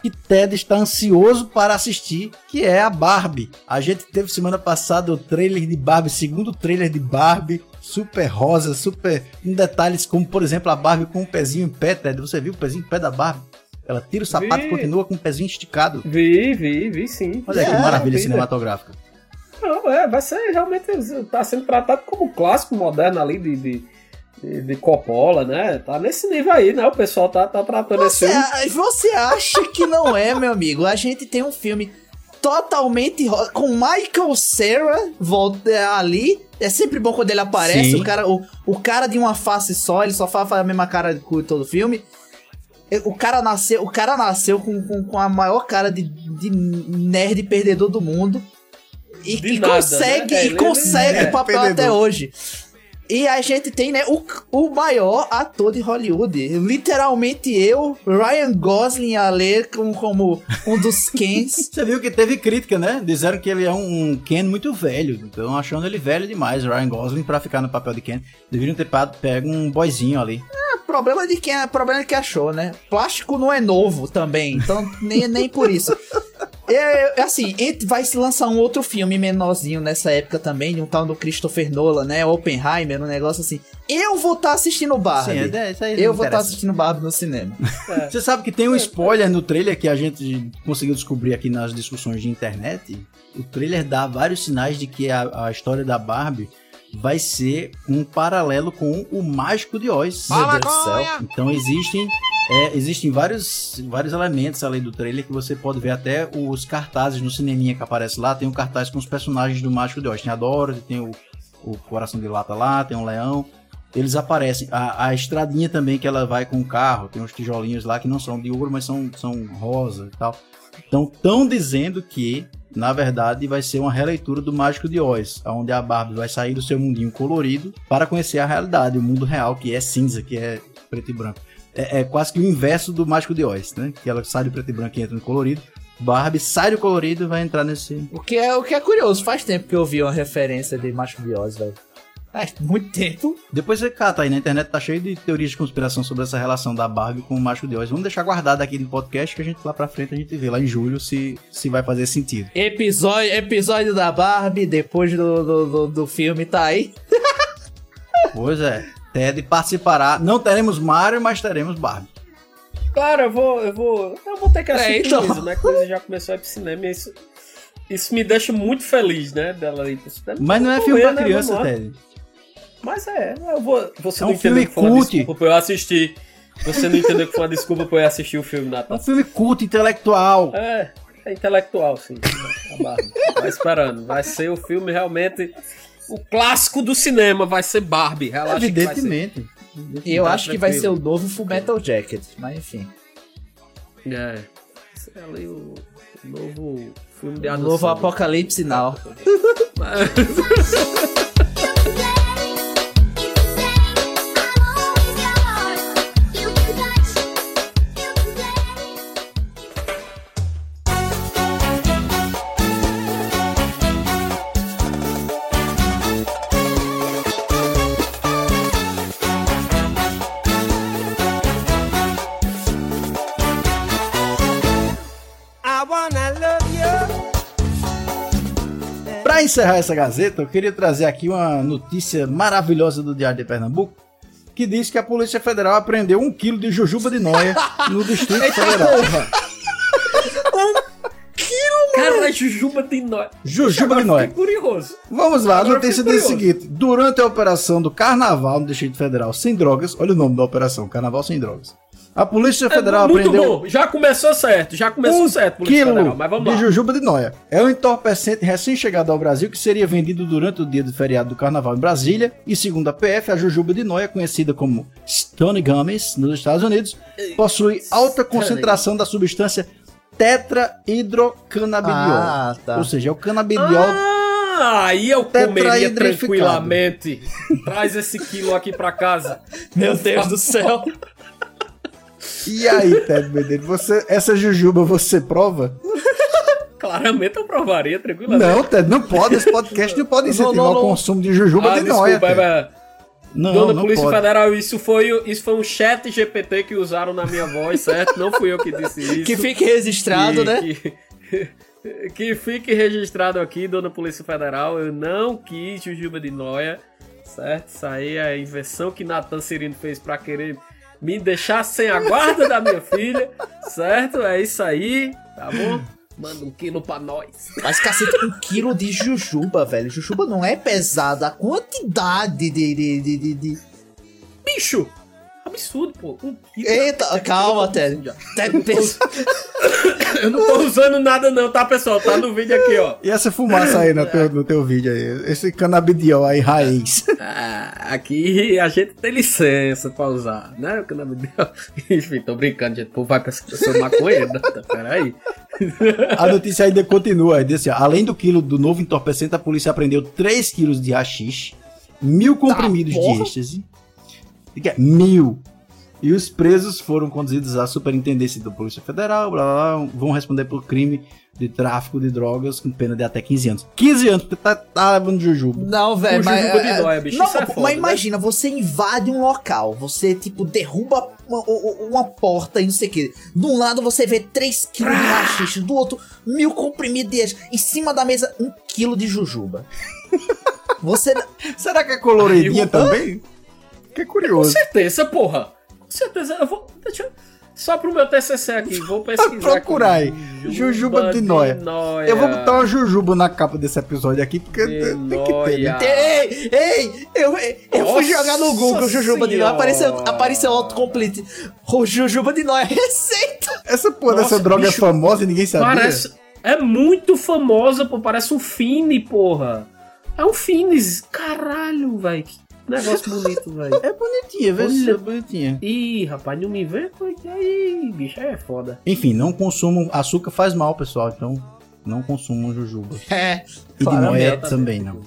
que Ted está ansioso para assistir, que é a Barbie. A gente teve semana passada o trailer de Barbie, segundo trailer de Barbie, super rosa, super com detalhes como, por exemplo, a Barbie com o pezinho em pé, Ted. Você viu o pezinho em pé da Barbie? Ela tira o sapato e continua com o pezinho esticado. Vi, vi, vi sim. Olha que É, maravilha vi, cinematográfica. Não, é, vai ser realmente. Tá sendo tratado como clássico moderno ali de, de, de, de Coppola, né? Tá nesse nível aí, né? O pessoal tá, tá tratando esse Você, filme. você acha que não é, meu amigo? A gente tem um filme totalmente com Michael Cera volta é, ali. É sempre bom quando ele aparece. Sim. O cara, o, o cara de uma face só, ele só faz a mesma cara de cu todo o filme. E O cara nasceu, o cara nasceu com, com, com a maior cara de, de nerd perdedor do mundo. E, De e nada, consegue, né? É, e consegue é o papel perdedor. até hoje. E a gente tem, né, o, o maior ator de Hollywood. Literalmente eu, Ryan Gosling a ler como, como um dos Kens. Você viu que teve crítica, né? Disseram que ele é um Ken muito velho. Então achando ele velho demais, Ryan Gosling, pra ficar no papel de Ken. Deveriam ter pego um boyzinho ali. Problema de quem é problema de quem achou, né? Plástico não é novo também, então nem, nem por isso. É, é assim, vai se lançar um outro filme menorzinho nessa época também, de um tal do Christopher Nolan, né? Oppenheimer, um negócio assim. Eu vou estar assistindo Barbie. Sim, é- isso aí eu vou estar interessa. assistindo Barbie no cinema. Você sabe que tem um spoiler no trailer que a gente conseguiu descobrir aqui nas discussões de internet. O trailer dá vários sinais de que a, a história da Barbie vai ser um paralelo com o Mágico de Oz. Meu Deus do céu. Então existem, é, existem vários, vários elementos além do trailer que você pode ver até os cartazes no cineminha que aparece lá. Tem um cartaz com os personagens do Mágico de Oz. Tem a Dorothy, tem o, o Coração de Lata lá, tem um leão. Eles aparecem. A, a estradinha também que ela vai com o carro, tem uns tijolinhos lá que não são de ouro, mas são, são rosa e tal. Então estão dizendo que, na verdade, vai ser uma releitura do Mágico de Oz, onde a Barbie vai sair do seu mundinho colorido para conhecer a realidade, o mundo real, que é cinza, que é preto e branco. É, é quase que o inverso do Mágico de Oz, né? Que ela sai do preto e branco e entra no colorido. Barbie sai do colorido e vai entrar nesse. O que, é, o que é curioso, faz tempo que eu vi uma referência de Macho Biose, velho. É, muito tempo. Depois você cata aí na internet, tá cheio de teorias de conspiração sobre essa relação da Barbie com o Mágico de Oz. Vamos deixar guardado aqui no podcast que a gente lá pra frente a gente vê lá em julho se, se vai fazer sentido. Episódio, episódio da Barbie, depois do, do, do, do filme, tá aí. Pois é. Ted participará. Não teremos Mario, mas teremos Barbie. Claro, eu vou, eu vou. Eu vou ter que assistir É, então. mesmo, né? Coisa já começou a ir pro cinema e isso. Isso me deixa muito feliz, né? Dela ir pro cinema. Mas não é filme pra né? criança. Ted. Mas é, eu vou. Você É não um filme entendeu que foi uma cult. desculpa pra eu assistir. Você não entendeu que foi uma desculpa pra eu assistir o filme, É um Natal. filme culto, intelectual. É, é intelectual, sim. A Barbie. Vai esperando. Vai ser o filme realmente. O clássico do cinema vai ser Barbie. Relaxa que vai ser. Evidentemente. E eu acho que vai ser o novo Full Metal Jacket, mas enfim. É. É ali o, novo filme de O novo Apocalipse Now. Pra encerrar essa gazeta, eu queria trazer aqui uma notícia maravilhosa do Diário de Pernambuco, que diz que a Polícia Federal apreendeu um quilo de jujuba de noia no Distrito Federal. Cara, Jujuba de Noia. Jujuba de noia. Curioso. Vamos lá, a notícia diz o seguinte: durante a operação do Carnaval no Distrito Federal sem drogas, olha o nome da operação, Carnaval sem drogas. A Polícia Federal É muito apreendeu bom. Já começou certo. Já começou um certo, Polícia quilo Federal. Mas vamos de lá. jujuba de noia. É um entorpecente recém-chegado ao Brasil que seria vendido durante o dia do feriado do Carnaval em Brasília. E segundo a PF, a jujuba de noia, conhecida como Stone Gummies nos Estados Unidos, possui alta concentração da substância tetrahidrocanabidiol. Ah, tá. Ou seja, é o canabidiol Ah, aí eu comeria tranquilamente. Traz esse quilo aqui pra casa. Meu Deus do céu. E aí, Ted Medeiros, você, essa jujuba você prova? Claramente eu provaria tranquilamente. Não, Ted, não pode. Esse podcast não pode Não, incentivar não, não. o consumo de jujuba Ah, de é, Não, Dona não Polícia pode. Federal, isso foi, isso foi um chat GPT que usaram na minha voz, certo? Não fui eu que disse isso. Que fique registrado, Que- né? Que, que fique registrado aqui, Dona Polícia Federal. Eu não quis Jujuba de Noia, certo? Isso aí é a invenção que Natan Cirino fez pra querer me deixar sem a guarda da minha filha, certo? É isso aí, tá bom? Manda um quilo pra nós. Mas, cacete, um quilo de jujuba, velho. Jujuba não é pesada. A quantidade de... de, de, de, de- Bicho! Absurdo, pô. Um quilo. Eita, calma, Ted. Eu não tô usando nada não, tá, pessoal? Tá no vídeo aqui, ó. E essa fumaça aí no teu, no teu vídeo aí? Esse canabidiol aí, raiz. Ah, aqui a gente tem licença pra usar, né? O canabidiol. Enfim, tô brincando, gente. O povo vai eu sou maconheiro. né? Peraí. A notícia ainda continua. ó, além do quilo do novo entorpecente, a polícia apreendeu 3 quilos de haxixe, mil comprimidos de porra. êxtase. Que é mil. E os presos foram conduzidos à Superintendência da Polícia Federal, blá, blá, blá, vão responder por crime de tráfico de drogas com pena de até 15 anos. 15 anos, porque tá, tá levando jujuba. Não, velho, O mas. jujuba de é, nóia, bicho, não, é foda, mas né? imagina, você invade um local, você, tipo, derruba uma, uma- porta e não sei o que. De um lado você vê 3 quilos de rachixe, do outro, mil comprimidos de êxtase. Em cima da mesa, um quilo de jujuba. Você. Será que é coloridinha também? Que Com curioso. certeza, porra. Com certeza. Eu vou. Deixa eu- Só pro meu TCC aqui, vou pesquisar. Procurar aí. Jujuba de noia. Eu vou botar uma jujuba na capa desse episódio aqui, porque De tem que ter, né? noia. Ei, ei, eu, eu fui jogar no Google Jujuba de Nóia, apareceu, Senhora. apareceu autocomplete. O Jujuba de Nóia, receita. Essa porra Nossa, dessa droga é bicho, famosa e ninguém sabia. Parece. É muito famosa, pô. Parece um Fini, porra. É um Finis. Caralho, velho. Que negócio bonito, velho. É bonitinha, Olha. é bonitinha. Ih, rapaz, não me vê? Aí, bicho, aí é foda. Enfim, não consumam. Açúcar faz mal, pessoal. Então, não consumam jujuba. É, E de noia também não.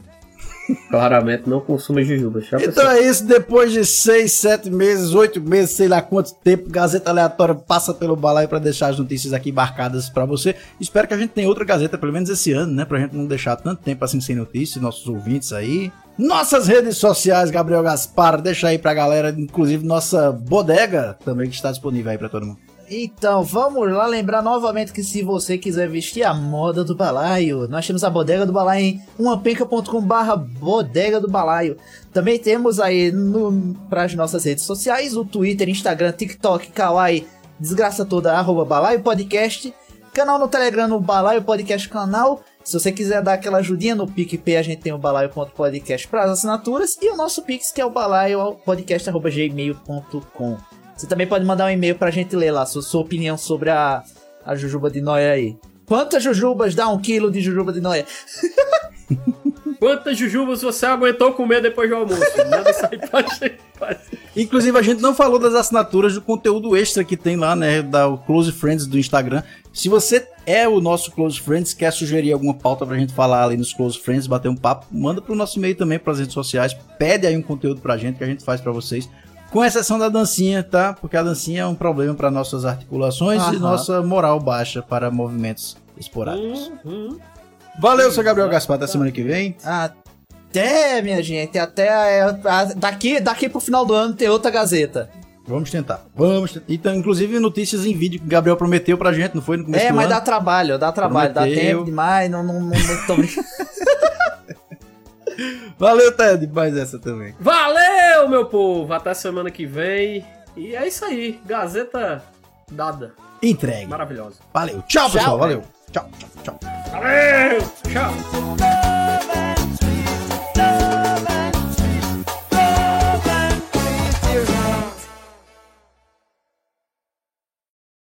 Claramente não consuma jujuba. Já Então pensou? é isso, depois de seis, sete meses, oito meses, sei lá quanto tempo, Gazeta Aleatória passa pelo balaio para deixar as notícias aqui marcadas para você. Espero que a gente tenha outra Gazeta, pelo menos esse ano, né? Pra gente não deixar tanto tempo assim sem notícias, nossos ouvintes aí. Nossas redes sociais, Gabriel Gaspar, deixa aí pra galera, inclusive nossa bodega também que está disponível aí pra todo mundo. Então, vamos lá lembrar novamente que se você quiser vestir a moda do balaio, nós temos a bodega do balaio em umapenca.com barra bodega do balaio. Também temos aí no, pras nossas redes sociais, o Twitter, Instagram, TikTok, Kawaii, desgraça toda, arroba balaio podcast. Canal no Telegram, no balaio podcast canal. Se você quiser dar aquela ajudinha no PicPay, a gente tem o balaio.podcast para as assinaturas. E o nosso Pix, que é o balaiopodcast.gmail.com. Você também pode mandar um e-mail pra gente ler lá, sua, sua opinião sobre a, a jujuba de noia aí. Quantas jujubas dá um quilo de jujuba de noia? Quantas jujubas você aguentou comer depois do almoço? Isso aí pra gente. Inclusive, a gente não falou das assinaturas do conteúdo extra que tem lá, né? Da Close Friends do Instagram. Se você é o nosso Close Friends, quer sugerir alguma pauta pra gente falar ali nos Close Friends, bater um papo, manda pro nosso e-mail também, pras redes sociais. Pede aí um conteúdo pra gente que a gente faz pra vocês. Com exceção da dancinha, tá? Porque a dancinha é um problema para nossas articulações e Aham. nossa moral baixa para movimentos esporádicos. Valeu, seu Gabriel Gaspar. Até semana que vem. Até, minha gente, até é, daqui, daqui pro final do ano tem outra Gazeta. Vamos tentar. Vamos tentar. Então, inclusive, notícias em vídeo que o Gabriel prometeu pra gente, não foi no começo É, do mas ano? dá trabalho, dá trabalho, dá Prometeu. tempo demais, não, não, não, não tô brincando. Valeu, Ted. Mais essa também. Valeu, meu povo! Até semana que vem. E é isso aí. Gazeta dada. Entregue. Maravilhosa. Valeu. Tchau, Tchau, pessoal. Valeu. Tchau, tchau, tchau. Valeu! Tchau!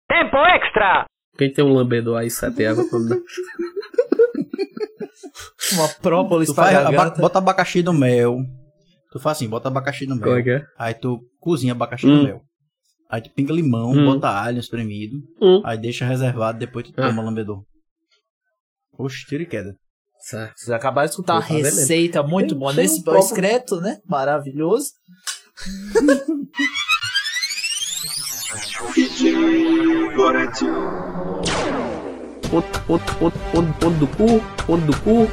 Tempo extra! Quem tem um lambedor aí, sete água dar? Uma própolis Tu pra faz, aba- garganta. bota abacaxi no mel. Tu faz assim, bota abacaxi no mel. Como é que é? Aí tu cozinha abacaxi Hum. no mel. Aí tu pinga limão, Hum. bota alho espremido. Hum. Aí deixa reservado, depois tu Ah. toma lambedor. Oxe, tira e queda. Certo. Vocês acabaram de escutar uma mesmo. receita muito boa nesse um próprio- excreto, né? Maravilhoso. Ponto, ponto, ponto, ponto, ponto do cu, ponto do cu.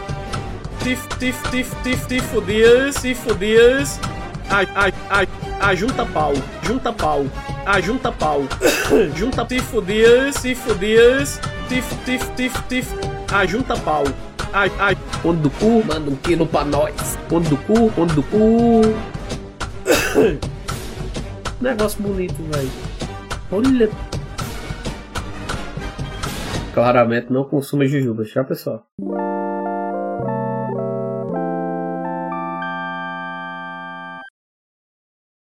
Tif, tif, tif, tif, tifo dias, tifo dias. A, a, a, a junta pau, junta pau, a junta pau. junta tifo dias, tifo dias, tif, tif, tif, tif. A junta pau. A, a, ponto do cu, manda um quilo pra nós. Ponto do cu, ponto do cu. Negócio bonito, velho. Olha. Claramente não consuma jujuba, tá pessoal?